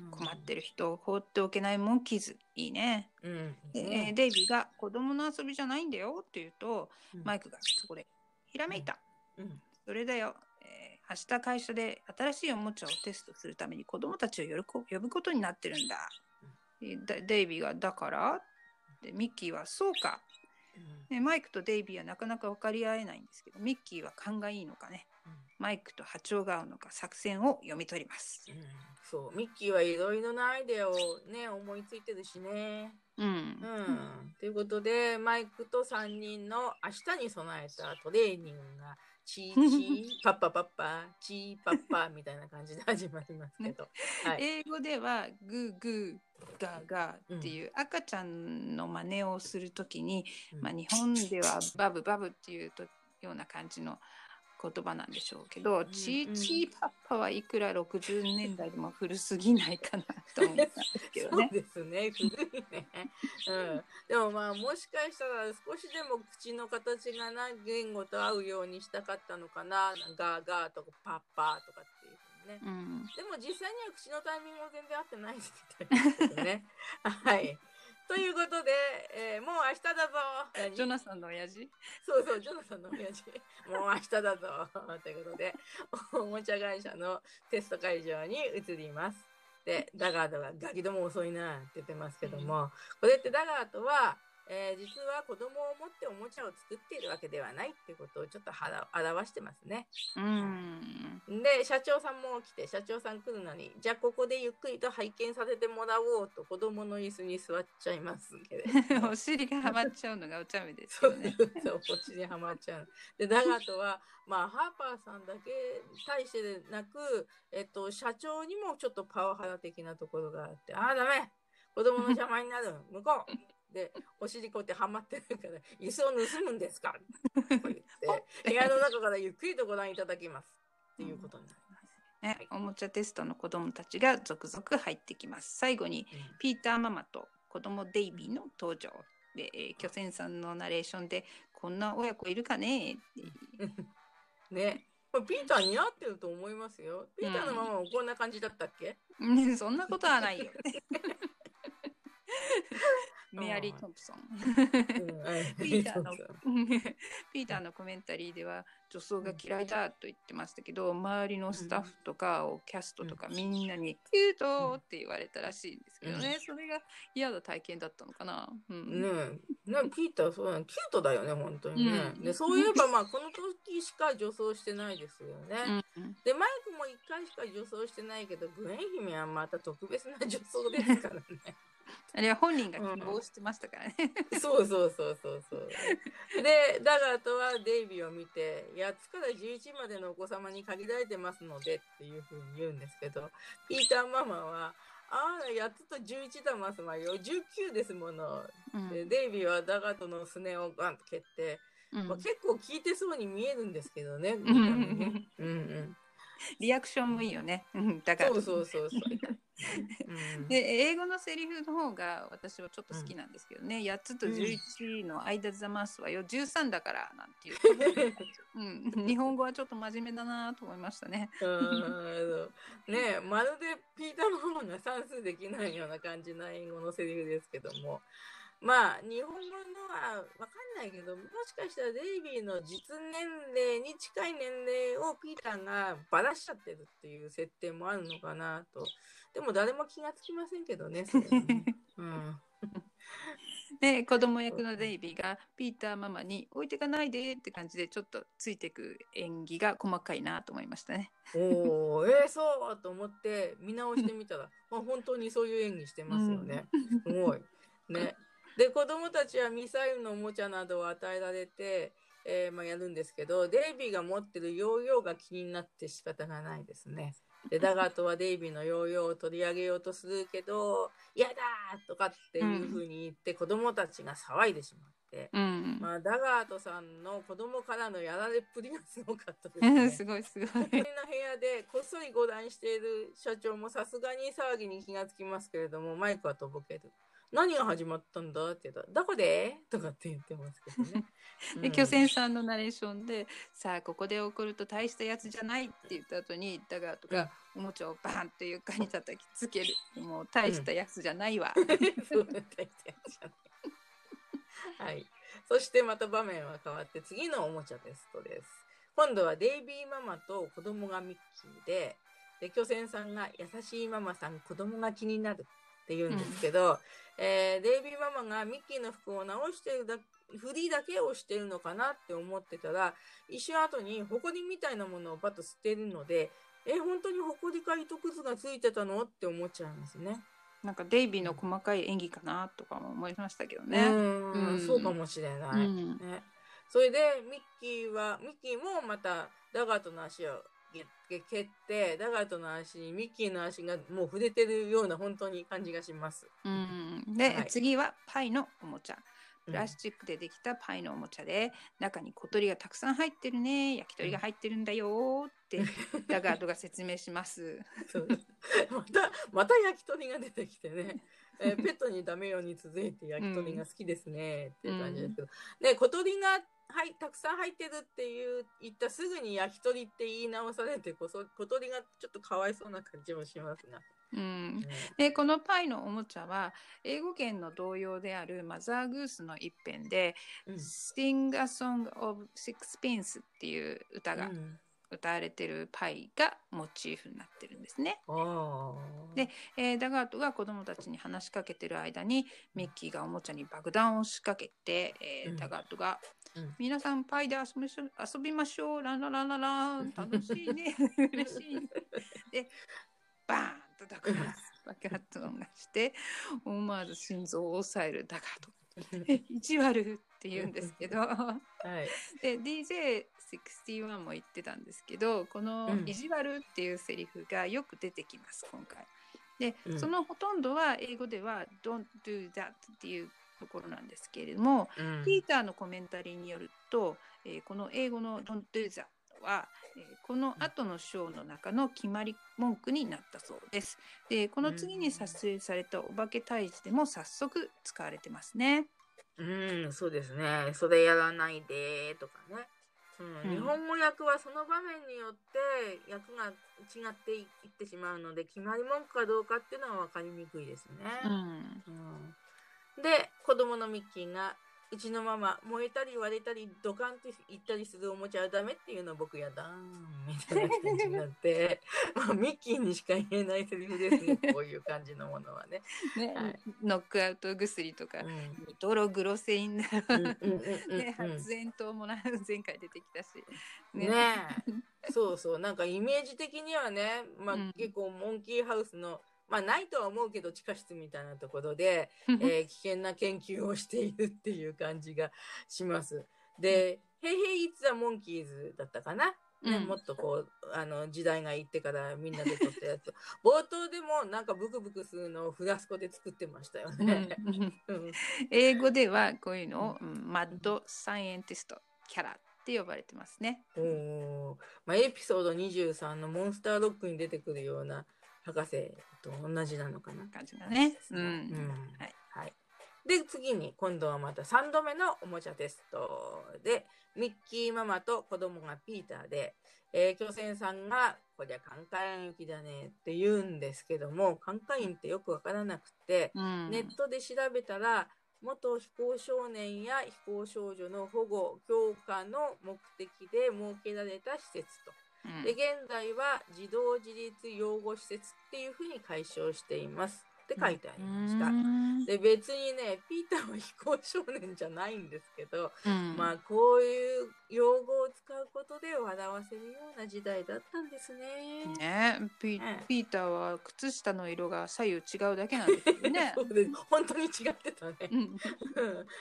う。ん、困ってる人を放っておけないモンキーズいいね。うん。でねえーデイビーが子供の遊びじゃないんだよって言うと、うんマイクがそこでひらめいた。うんそれだよ。えー明日会社で新しいおもちゃをテストするために子供たちを呼ぶことになってるんだ。でデイビーが「だから?」でミッキーは「そうか」ね、マイクとデイビーはなかなか分かり合えないんですけどミッキーは勘がいいのかね。マイクと波長が合うのか作戦を読み取ります。うん。そう。ミッキーはいろいろなアイデアをね思いついてるしね。うん。うん、ということでマイクと3人の明日に備えたトレーニングがチーチー パッパパッパチーパッパみたいな感じで始まりますけど、はい、英語ではグーグーガーガーっていう赤ちゃんの真似をするときに、うん。まあ、日本ではバブバブっていうとような感じの言葉なんでしょうけど、んチーチーパッパはいくら60年代でも古すぎないかなと思ったんですけどそうね。ですね。古いね、うん、でもまあもしかしたら少しでも口の形がな言語と合うようにしたかったのかな。ガーガーとかパッパーとかっていうふうにね。うん。でも実際には口のタイミングも全然合ってないですみたいですけどね。はい。ということで、えーもう明日だぞ。何？ジョナサンの親父？そうそう、ジョナサンの親父。もう明日だぞ。ということで、おもちゃ会社のテスト会場に移ります。で、ダガードがガキども遅いなって言ってますけども、これってダガードは、えー実は子供を持っておもちゃを作っているわけではないってことをちょっと表してますね。うんで社長さんも来て社長さん来るのにじゃあここでゆっくりと拝見させてもらおうと子供の椅子に座っちゃいますけれ お尻がはまっちゃうのがお茶目ですそうよね。そう腰にはまっちゃう。でダガートはまあハーパーさんだけに対してでなく、えっと、社長にもちょっとパワハラ的なところがあってああダメ子供の邪魔になる向こうでお尻こうやってはまってるから 椅子を盗むんですか？とか言って部屋の中からゆっくりとご覧いただきます。っていうことになります。ね。はい。おもちゃテストの子供たちが続々入ってきます。最後にピーターママと子供デイビーの登場で、えー巨泉さんのナレーションでこんな親子いるかね？って。ね。これピーター似合ってると思いますよ。ピーターのママもこんな感じだったっけ、ねそんなことはないよ。メアリー・トンプソン。ピーターのピーターのコメンタリーでは女装が嫌いだと言ってましたけど周りのスタッフとかをキャストとかみんなに「キュート!」って言われたらしいんですけどね。それが嫌な体験だったのかな。うん。ねえ、ねピーターそうなのキュートだよね、本当にね。うん。で、そういえばまあこの時しか女装してないですよね。うん。で、マイクも一回しか女装してないけど、グエン姫はまた特別な女装ですからね。あれは本人が希望してましたからね。そうそうそうそうそう。で、ダガーとはデイビーを見て、8つから11までのお子様に限られてますのでっていうふうに言うんですけど、ピーターママは、ああ、8つと11だますわよ。19ですもの。うんで、デイビーはダガーとのすねをガンと蹴って、うんまあ、結構効いてそうに見えるんですけど ね。うんうん。リアクションもいいよね。うんだからそうそうそうそう。うん。で英語のセリフの方が私はちょっと好きなんですけどね、8つと11の間ざますはよ13だからなんていう、うん、日本語はちょっと真面目だなと思いましたね。うんねえまるでピーターママが算数できないような感じな英語のセリフですけども。まあ日本語のは分かんないけどもしかしたらデイビーの実年齢に近い年齢をピーターがばらしちゃってるっていう設定もあるのかなとでも誰も気がつきませんけどねね うんで 子供役のデイビーがピーターママに置いてかないでって感じでちょっとついてく演技が細かいなと思いましたね。おーえー、そうと思って見直してみたら、まあ、本当にそういう演技してますよね。すごい。ね。で子供たちはミサイルのおもちゃなどを与えられて、えーまあ、やるんですけどデイビーが持ってるヨーヨーが気になって仕方がないですね。でダガートはデイビーのヨーヨーを取り上げようとするけど「嫌だ!」とかっていうふうに言って子供たちが騒いでしまって。うん、まあ、ダガートさんの子供からのやられっぷりがすごかったですね。すごいすごい。隣の部屋でこっそりご覧している社長もさすがに騒ぎに気がつきますけれどもマイクはとぼける。何が始まったんだ？って言ったら「どこで?」とかって言ってますけどね。で巨泉さんのナレーションで「さあここで怒ると大したやつじゃない」って言った後にダガーとかおもちゃをバーンと床に叩きつけるもう大したやつじゃないわ。そう大したやつじゃないはい。そしてまた場面は変わって次のおもちゃテストです。今度はデイビーママと子供がミッキーで、で巨泉さんが優しいママさん子供が気になるっって言うんですけど、えーデイビーママがミッキーの服を直してるだ振りだけをしてるのかなって思ってたら一瞬後にホコリみたいなものをバッと捨てるのでえ本当にホコリか糸くずがついてたのって思っちゃいますね。なんかデイビーの細かい演技かなとかも思いましたけどうね。んうんそうかもしれない。うんね、それでミッキーはミッキーもまたダガートの足を蹴ってダガートの足にミッキーの足がもう触れてるような本当に感じがします。うん、で、はい。次はパイのおもちゃ。うん。プラスチックでできたパイのおもちゃで、中に小鳥がたくさん入ってるね、焼き鳥が入ってるんだよーって、ダガードが説明します。またまた焼き鳥が出てきてね、えーペットにダメように続いて焼き鳥が好きですねっていう感じですけど、ね小鳥がはいたくさん入ってるっていう言ったすぐに焼き鳥って言い直されてこそ小鳥がちょっとかわいそうな感じもしますが。うん、ねでこのパイのおもちゃは英語圏の童謡であるマザーグースの一編で「うん。Sing a Song of Sixpence」っていう歌がうん歌われてるパイがモチーフになってるんですね。でえーダガートが子供たちに話しかけてる間にミッキーがおもちゃに爆弾を仕掛けて、えーうん。ダガートが、うん。皆さんパイで遊びましょう。遊びましょうランラランララン。楽しいね。嬉しいね。でバーンとダガート爆発音がして思わず心臓を押さえるダガート。意地悪って言うんですけどはい。で DJ61 も言ってたんですけどこのうん「意地悪」っていうセリフがよく出てきます今回。で、うんそのほとんどは英語では「Don't do that」っていうところなんですけれども、うんピーターのコメンタリーによると、えーこの英語の「Don't do that」は、えーこの後のショーの中の決まり文句になったそうです。でこの次に撮影されたお化け退治でも早速使われてますね。うん、そうですね。それやらないでとかね。うんうん日本語訳はその場面によって訳が違っていってしまうので決まり文句かどうかっていうのは分かりにくいですね。うんうんで子供のミッキーがうちのママ燃えたり割れたりドカンっていったりするおもちゃはダメっていうの僕やだみたいな感じになって、まあ、ミッキーにしか言えないセリフですね こういう感じのものはね。ねはい。ノックアウト薬とかうん。ニトログロセインだうんうんうんうんね、発煙筒もな前回出てきたし。ねえ。そうそう。なんかイメージ的にはね、まあうん。結構モンキーハウスのまあないとは思うけど地下室みたいなところで、えー危険な研究をしているっていう感じがします。で「ヘイヘイ・イッツ・ザ・モンキーズ」だったかな、ねうん。もっとこうあの時代が行ってからみんなで撮ったやつ。冒頭でもなんかブクブクするのをフラスコで作ってましたようんね。うん。英語ではこういうのを、うん。マッドサイエンティストキャラって呼ばれてますね。おー。まあ、エピソード23のモンスターロックに出てくるような博士と同じなのかな。感じだね。うん。うんはい。はい。で、次に今度はまた3度目のおもちゃテストで、ミッキーママと子供がピーターで、えー、巨船さんが、こりゃカンカイン行きだねって言うんですけども、カンカインってよくわからなくて、うんネットで調べたら、元非行少年や非行少女の保護、強化の目的で設けられた施設と。で、現在は児童自立養護施設っていうふうに解消しています。って書いてありました。うんで、別にね、ピーターは非行少年じゃないんですけど、うんまあ、こういう用語を使うことで笑わせるような時代だったんですね。ねピねピーターは靴下の色が左右違うだけなんですよね。そうです本当に違ってたね。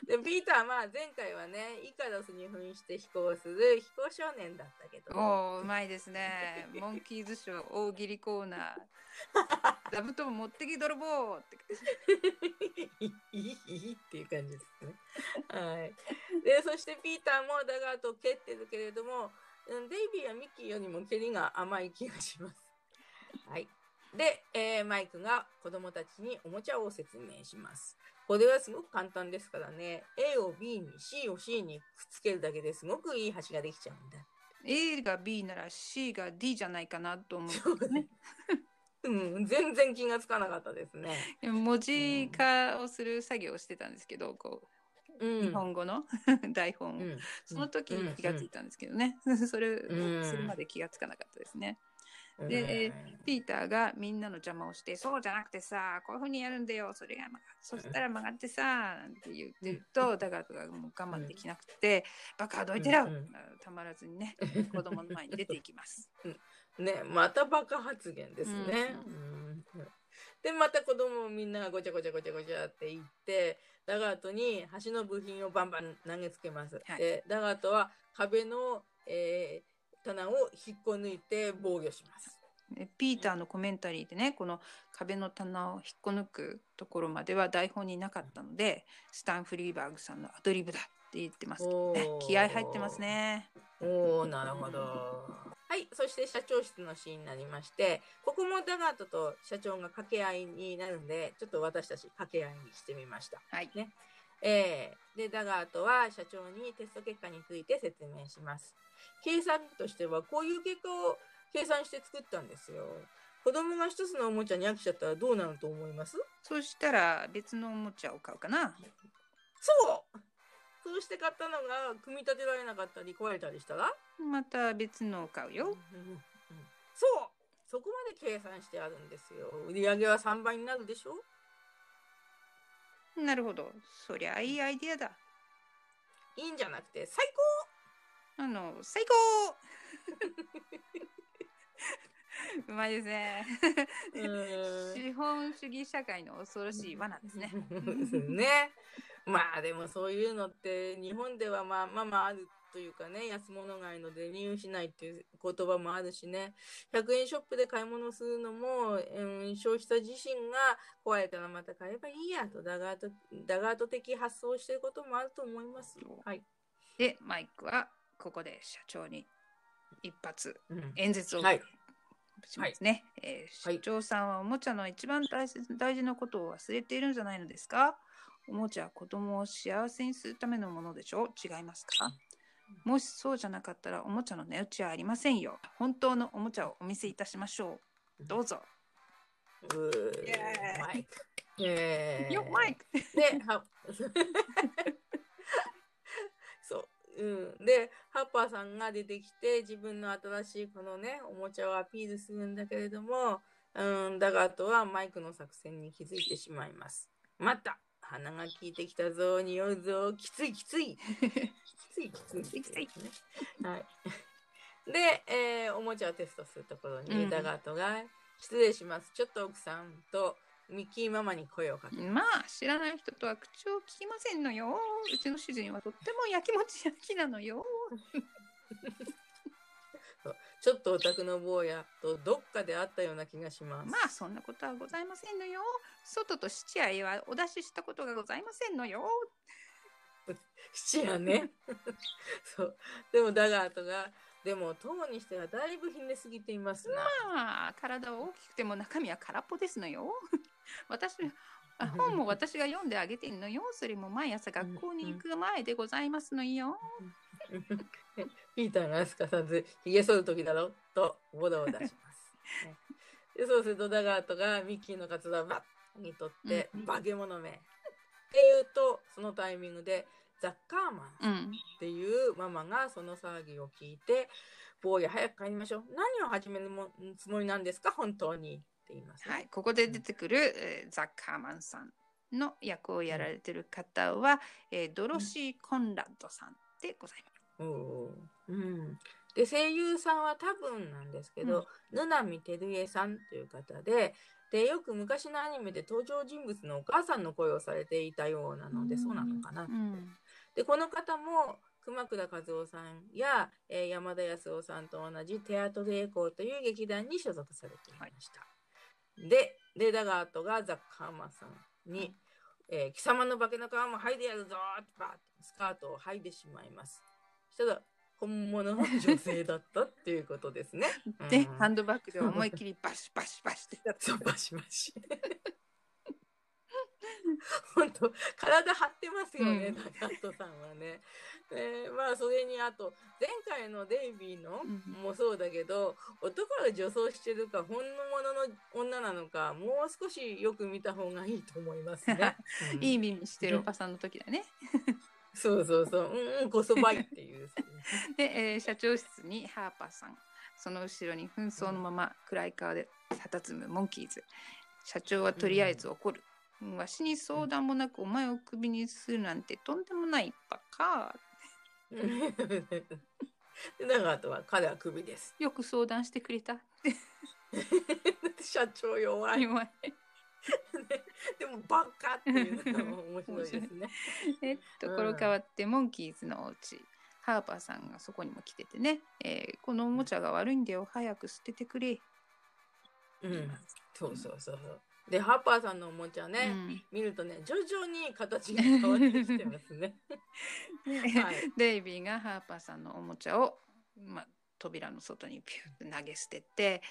でピーターはまあ前回はねイカロスに扮して飛行する飛行少年だったけどおーうまいですね。モンキーズショー大喜利コーナー。座布団持ってき泥棒って。いいいいっていう感じですね。はい。でそしてピーターもダガートを蹴ってるけれどもうんデイビーはミッキーよりも蹴りが甘い気がします。はい。で、えーマイクが子供たちにおもちゃを説明します。これはすごく簡単ですからね A を B に C を C にくっつけるだけですごくいい橋ができちゃうんだ。A が B なら C が D じゃないかなと思そうう、ね。うん、全然気がつかなかったですね。文字化をする作業をしてたんですけど、こうう、日ん。本語の 台本。を、うん。その時に気がついたんですけどね、それをするまで気がつかなかったですね。で、えーピーターがみんなの邪魔をして、そうじゃなくてさ、こういうふうにやるんだよ、それが曲が、そしたら曲がってさ、なんて言ってると、ダガートがもう我慢できなくて、バカはどいてろ、うん。うん。たまらずにね、子供の前に出ていきます。ね、またバカ発言ですね。ううんで、また子供みんながごちゃごちゃごちゃごちゃって言って、ダガートに橋の部品をバンバン投げつけます。はいで、ダガートは壁の、えー棚を引っこ抜いて防御します。でピーターのコメンタリーでね、この壁の棚を引っこ抜くところまでは台本になかったので、スタン・フリーバーグさんのアドリブだって言ってますね。気合入ってますね。おー、なるほど。はい、そして社長室のシーンになりまして、ここもダガートと社長が掛け合いになるんで、ちょっと私たち掛け合いにしてみました。はい。ねえーで、ダガートは社長にテスト結果について説明します。計算としては、こういう結果を計算して作ったんですよ。子供が一つのおもちゃに飽きちゃったらどうなると思います？そしたら別のおもちゃを買うかな。そうそうして買ったのが組み立てられなかったり壊れたりしたら？また別のを買うよ。うんうんうんそうそこまで計算してあるんですよ。売り上げは3倍になるでしょ？なるほど。そりゃいいアイディアだ。いいんじゃなくて最高あの、最高 うまいですね。資本主義社会の恐ろしい罠ですね。ね。まあでもそういうのって日本ではまあまあまああるというかね安物買いので入しないっていう言葉もあるしね100円ショップで買い物するのも、うん、消費者自身が壊れたらまた買えばいいやとダガートダガート的発想をしてることもあると思います。はい。で、マイクはここで社長に一発うん演説をはいしますね。えーはい。社長さんはおもちゃの一番大切大事なことを忘れているんじゃないのですか？おもちゃは子供を幸せにするためのものでしょ？う違いますか？もしそうじゃなかったらおもちゃの値打ちはありませんよ。本当のおもちゃをお見せいたしましょう。どうぞ。マイク。マイク。で、はそ う、うん。で、ハッパーさんが出てきて、自分の新しいこのね、おもちゃをアピールするんだけれども、うん、ダガートはマイクの作戦に気づいてしまいます。また、鼻が効いてきたぞ、匂うぞ、きついきつい。きついきつい。きついきついはい。で、えーおもちゃをテストするところに、うんダガートが、失礼します。ちょっと奥さんとミッキーママに声をかけまあ、知らない人とは口を聞きませんのよ。うちの主人はとってもやきもち焼きなのよ。ちょっとオタクの坊やとどっかであったような気がします。まあ、そんなことはございませんのよ。外と七夜へはお出ししたことがございませんのよ。七夜ね。そう。でもダガートが、でも、当にしてはだいぶひねすぎていますな。まあ、体は大きくても中身は空っぽですのよ。私、あ本も私が読んであげてんのよ。それも毎朝学校に行く前でございますのよ。ピーターがすかさず、髭剃る時だろと、ボダを出します。ねでそうすると、ダガートがミッキーのカツラをバッに取って、うん。化け物め。って言うと、そのタイミングで、ザッカーマンうん。っていうママがその騒ぎを聞いて、坊や早く帰りましょう。何を始めるもつもりなん。ですか本当に。って言います、ね。はい、ここで出てくる、えーザッカーマンさんの役をやられてる方は、えードロシー・コンラッドさんでございます。うん。で、声優さんは多分なんですけど、ぬなみてるえさんという方で、で、よく昔のアニメで登場人物のお母さんの声をされていたようなので、そうなのかな。うんで、この方も、熊倉和夫さんや、えー山田康夫さんと同じテアトルエコーという劇団に所属されていました。で、で、ダガートがザッカーマンさんに、えー貴様の化けの皮も剥いでやるぞーってバーッとスカートを剥いでしまいます。そしたら、本物の女性だったっていうことですね。で、うんハンドバッグで思いっきりバシバシバシってやってそう、バシバシ。本当体張ってますよね、うんダガートさんはね。でまあそれにあと前回のデイビーのうんもそうだけど、男が女装してるか本物の女なのかもう少しよく見た方がいいと思いますね。うんいい耳してるおばさんの時だね。そうそうそう、うんうんこそばいっていう。で、えー社長室にハーパーさんその後ろに紛争のまま暗い顔で佇むモンキーズ社長はとりあえず怒る、わしに相談もなくお前をクビにするなんてとんでもないバカ。でだかとは彼はクビです。よく相談してくれた。社長弱い。弱いでもバカっていうのが面白いですね。えところ変わって、モンキーズのお家。ハーパーさんがそこにも来ててね、えーこのおもちゃが悪いんだよ。早く捨ててくれ、うん、そうそうそうそう。でハーパーさんのおもちゃね、うん。見るとね徐々に形が変わってきてますね。ではい。デイビーがハーパーさんのおもちゃを、まあ、扉の外にピュッて投げ捨てて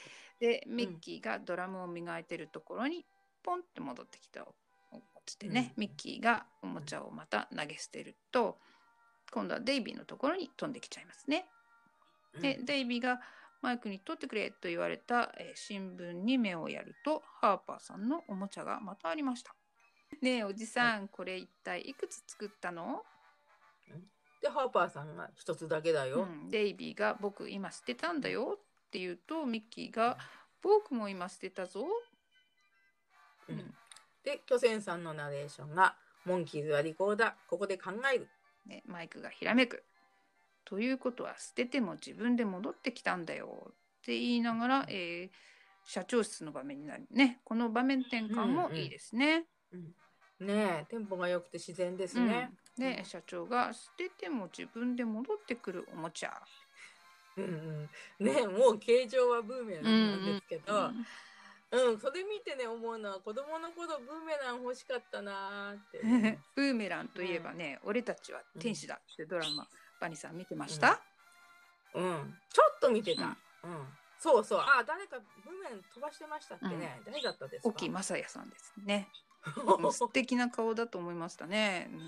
でミッキーがドラムを磨いてるところにポンって戻ってきたお落ちてね、うん。ミッキーがおもちゃをまた投げ捨てると今度はデイビーのところに飛んできちゃいますね。で、デイビーがマイクに取ってくれと言われた、えー新聞に目をやるとハーパーさんのおもちゃがまたありました。ねえおじさん、これ一体いくつ作ったの？でハーパーさんが一つだけだよ。うん、デイビーが「僕今捨てたんだよ」って言うとミッキーが「僕も今捨てたぞ」うん。で巨泉さんのナレーションが「モンキーズは利口だここで考える。ね、マイクがひらめく。ということは捨てても自分で戻ってきたんだよって言いながら、えー社長室の場面になるね。この場面転換もいいですね。」ねえテンポが良くて自然ですね。うん。で社長が捨てても自分で戻ってくるおもちゃ。うんうん、ねえもう形状はブーメランなんですけど、うんそれ見てね思うのは子供の頃ブーメラン欲しかったなーって。ブーメランといえばね、俺たちは天使だってドラマ、バニーさん見てました、うん、ちょっと見てた。うん、そうそう。あ、誰かブーメラン飛ばしてましたっけね。誰だったですか？沖正也さんですね。もう素敵な顔だと思いましたね。うんう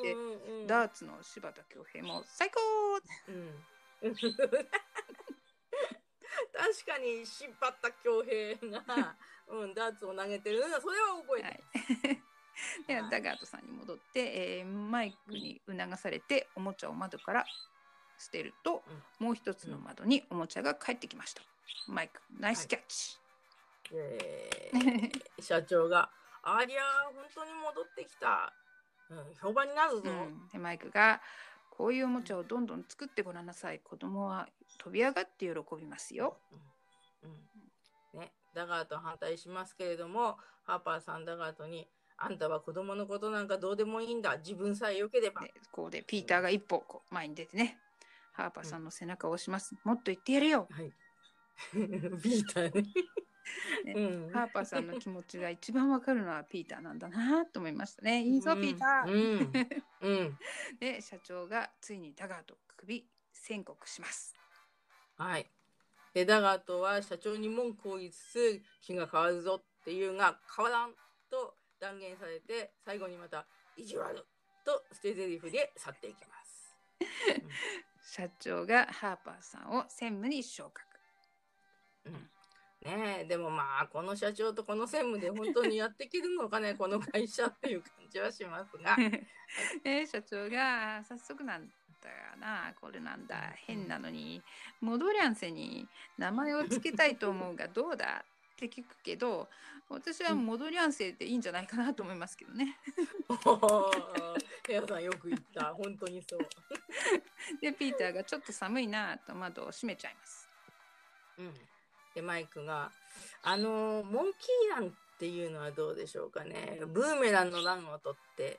んでうんうん。ダーツの柴田恭平も最高うん。確かに柴田恭平が、うん、ダーツを投げてるのそれは覚えてます。はい。ではい。ダガートさんに戻って、えーマイクに促されておもちゃを窓から捨てると、もう一つの窓におもちゃが帰ってきました。マイクナイスキャッチ。えー 社長が「ありゃー本当に戻ってきた、うん、評判になるぞ」うん、でマイクがこういうおもちゃをどんどん作ってごらんなさい。子供は飛び上がって喜びますよ。うん。うん。ね、ダガート反対しますけれどもハーパーさんダガートに「あんたは子供のことなんかどうでもいいんだ自分さえ良ければでこうでピーターが一歩こう前に出てね、ハーパーさんの背中を押します。もっと言ってやれよ」。はい ピーターねねうんハーパーさんの気持ちが一番わかるのはピーターなんだなと思いましたね。いいぞ、ピーター。うんうん で社長がついにダガーと首宣告します。はいでダガートは社長に文句を言いつつ気が変わるぞっていうが変わらんと断言されて最後にまた「意地悪」と捨て台詞で去っていきます。社長がハーパーさんを専務に昇格。うんねえでもまあこの社長とこの専務で本当にやっていけるのかね この会社っていう感じはしますが で社長が早速なんだなこれなんだ変なのにモドリャンセに名前を付けたいと思うがどうだって聞くけど私はモドリャンセでいいんじゃないかなと思いますけどね。ヘアさんよく言った本当にそう。でピーターがちょっと寒いなと窓を閉めちゃいます。うん、でマイクが「あのモンキーランっていうのはどうでしょうかねブーメランのランを取って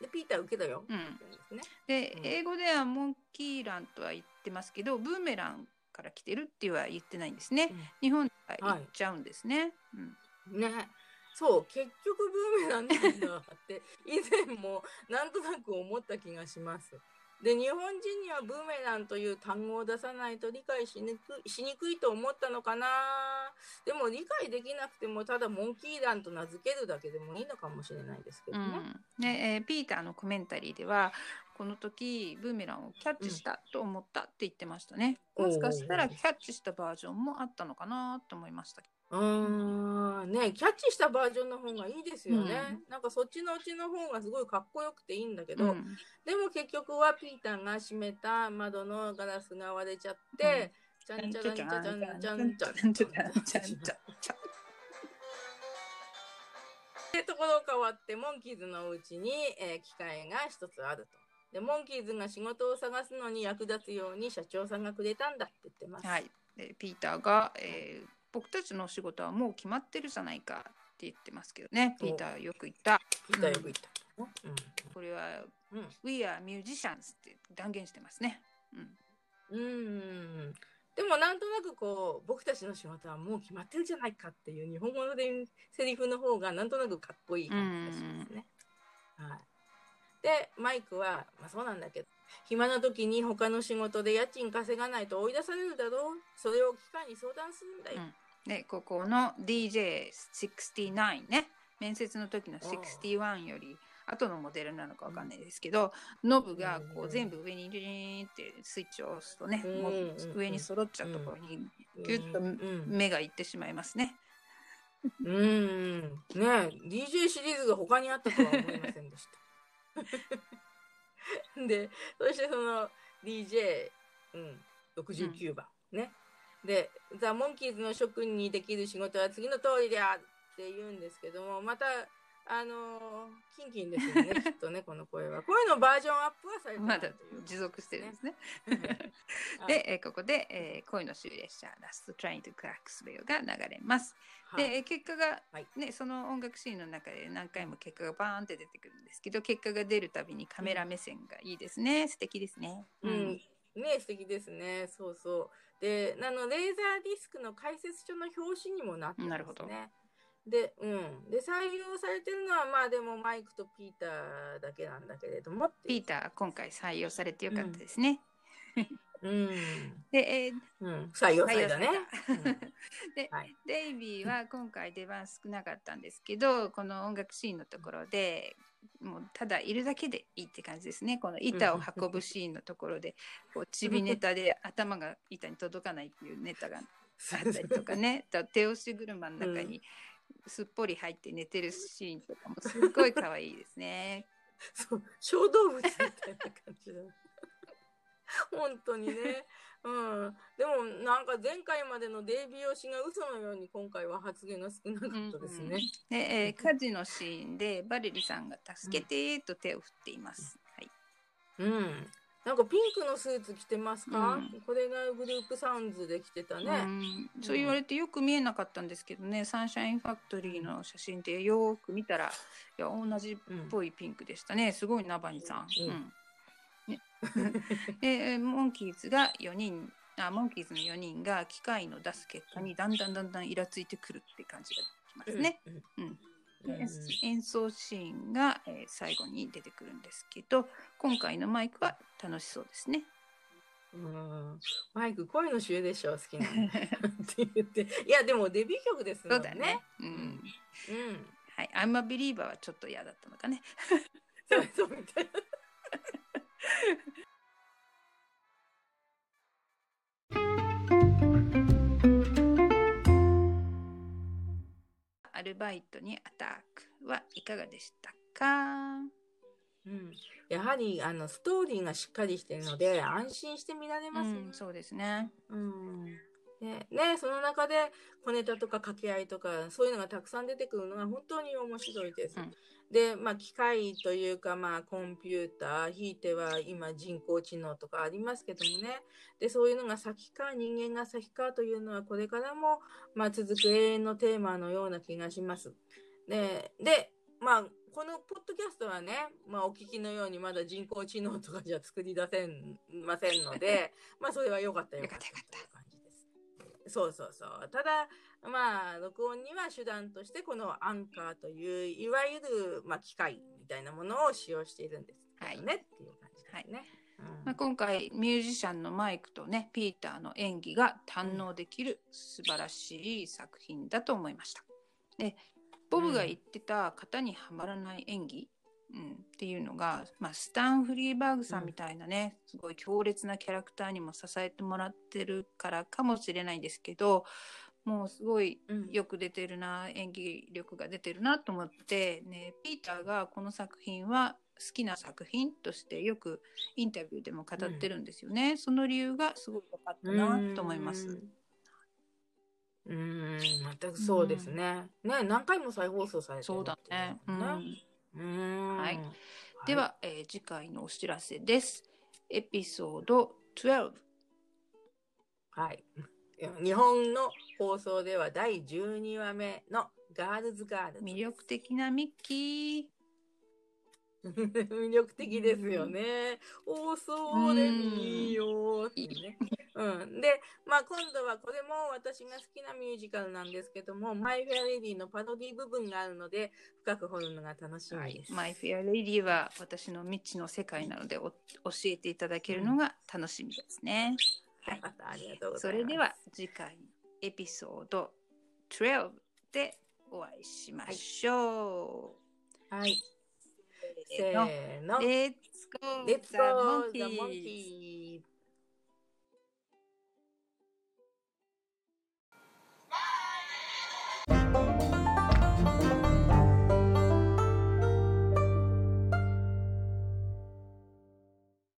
でピーター受けたよ」うんですね。で、うん英語ではモンキーランとは言ってますけどブーメランから来てるっては言ってないんですね。日本では言っちゃうんですね。うんねそう結局ブーメランなんだって 以前もなんとなく思った気がします。で日本人にはブーメランという単語を出さないと理解しにくいしにくいと思ったのかなでも理解できなくてもただモンキーランと名付けるだけでもいいのかもしれないですけどね。うんでえーピーターのコメンタリーではこの時ブーメランをキャッチしたと思ったって言ってましたね。うんもしかしたらキャッチしたバージョンもあったのかなと思いました。うーんねキャッチしたバージョンの方がいいですよね、なんかそっちのうちの方がすごいかっこよくていいんだけど、うんでも結局はピーターが閉めた窓のガラスが割れちゃって、ちゃんちゃらんちゃんちゃんちゃんちゃんちゃんちゃんちゃんちゃんところ変わってモンキーズのうちに、えー機械が一つあると。でモンキーズが仕事を探すのに役立つように社長さんがくれたんだって言ってます。はい、でピーターが、えー僕たちのお仕事はもう決まってるじゃないかって言ってますけどね。ピーターよく言った。ピーターよく言った。これはうん。We are musicians って断言してますね。うん。うん。うん。でもなんとなくこう僕たちの仕事はもう決まってるじゃないかっていう日本語で言うセリフの方がなんとなくかっこいい感じがしますね。はい。でマイクは、まあ、そうなんだけど暇な時に他の仕事で家賃稼がないと追い出されるだろうそれを機械に相談するんだよ。で、ここの DJ69 ね、面接の時の61より後のモデルなのかわかんないですけど、ノブがこううん全部上にリーンってスイッチを押すとね、うんもううん上に揃っちゃうところにギュッとうん目がいってしまいますね。うんうん。ねえ DJ シリーズが他にあったとは思いませんでした。で、そしてその DJ、うん、69番、ね。で、ザ・モンキーズの職員にできる仕事は次の通りであって言うんですけども、また、あのーキンキンですよね、きっとね、この声は。声のバージョンアップはされてなまだ持続してるんですね。はい で、えーここで、えー恋の終列車、 Last Train to Clarksville が流れます。はいで、えー結果が、はいね、その音楽シーンの中で何回も結果がバーンって出てくるんですけど、結果が出るたびにカメラ目線がいいですね。素敵ですね。うん、ね素敵ですね。そうそう。で、あのレーザーディスクの解説書の表紙にもなってますね。なるほどで、うん。で、採用されてるのは、まあでもマイクとピーターだけなんだけれども。ピーター、今回採用されてよかったですね。うん。で、えーうん。採用されたね。で、はいデイビーは今回出番少なかったんですけど、この音楽シーンのところで、もうただいるだけでいいって感じですね。この板を運ぶシーンのところで、こうちびネタで頭が板に届かないっていうネタがあったりとかね、と手押し車の中にすっぽり入って寝てるシーンとかもすっごい可愛いですね。そう小動物みたいな感じだ。本当にね。うん。でも、なんか前回までのデイビー推しが嘘のように今回は発言が少なかったですね。で、えー火事のシーンでバレリさんが助けてと手を振っています。はい。うん。なんかピンクのスーツ着てますか、うんこれがグループサウンズで着てたね。うんそう言われてよく見えなかったんですけどね、サンシャインファクトリーの写真でよく見たら、いや同じっうんぽいピンクでしたね。すごいナバニさん。うんうんね、でえーモンキーズが4人あ、モンキーズの4人が機械の出す結果にだんだんだんだんイラついてくるって感じがしますね。うん。演奏シーンが、えー最後に出てくるんですけど、今回のマイクは楽しそうですね。うん。マイク声の主でしょ好きなのって言って。いやでもデビュー曲ですもんね。そうだね。うん。うん。はい、I'm a believer はちょっと嫌だったのかね。そうそうみたいなアルバイトにアタックはいかがでしたか？うん。やはりあのストーリーがしっかりしてるので安心して見られますよ。ねうん、そうですね。うん。ねね、その中で小ネタとか掛け合いとかそういうのがたくさん出てくるのが本当に面白いです。うんで、まあ、機械というか、まあ、コンピューターひいては今人工知能とかありますけどもね。でそういうのが先か人間が先かというのはこれからも、まあ、続く永遠のテーマのような気がします。ででまあこのポッドキャストはね、まあ、お聞きのようにまだ人工知能とかじゃ作り出せませんので まあそれは良かったよかったそうそうそう。ただ、まあ、録音には手段として、このアンカーという、いわゆる、まあ、機械みたいなものを使用しているんですけどね、っていう感じですね。まあ、今回ミュージシャンのマイクとねピーターの演技が堪能できる素晴らしい作品だと思いました。でボブが言ってた型にはまらない演技、うん、っていうのが、まあ、スタン・フリーバーグさんみたいなね、すごい強烈なキャラクターにも支えてもらってるからかもしれないんですけどもうすごいうんよく出てるな演技力が出てるなと思って、ね、ピーターがこの作品はきな作品としてよくインタビューでも語ってるんですよね。その理由がすごく分かったなと思います。うーん、全くそうですね。ね、何回も再放送されてるそうだね。うん。はいでは、えー次回のお知らせです。エピソード12。はい。日本の放送では第12話目のガールズガールズ。魅力的なミッキー。魅力的ですよね。おそれみよってね。うん。で、まあ今度はこれも私が好きなミュージカルなんですけども、マイ・フェア・レディのパロディ部分があるので、深く掘るのが楽しみです。マイ・フェア・レディは私の未知の世界なのでお教えていただけるのが楽しみですね。はいありがとうございます。それでは次回エピソード12でお会いしましょう。はい。せせーの Let's go キ the ー monkey!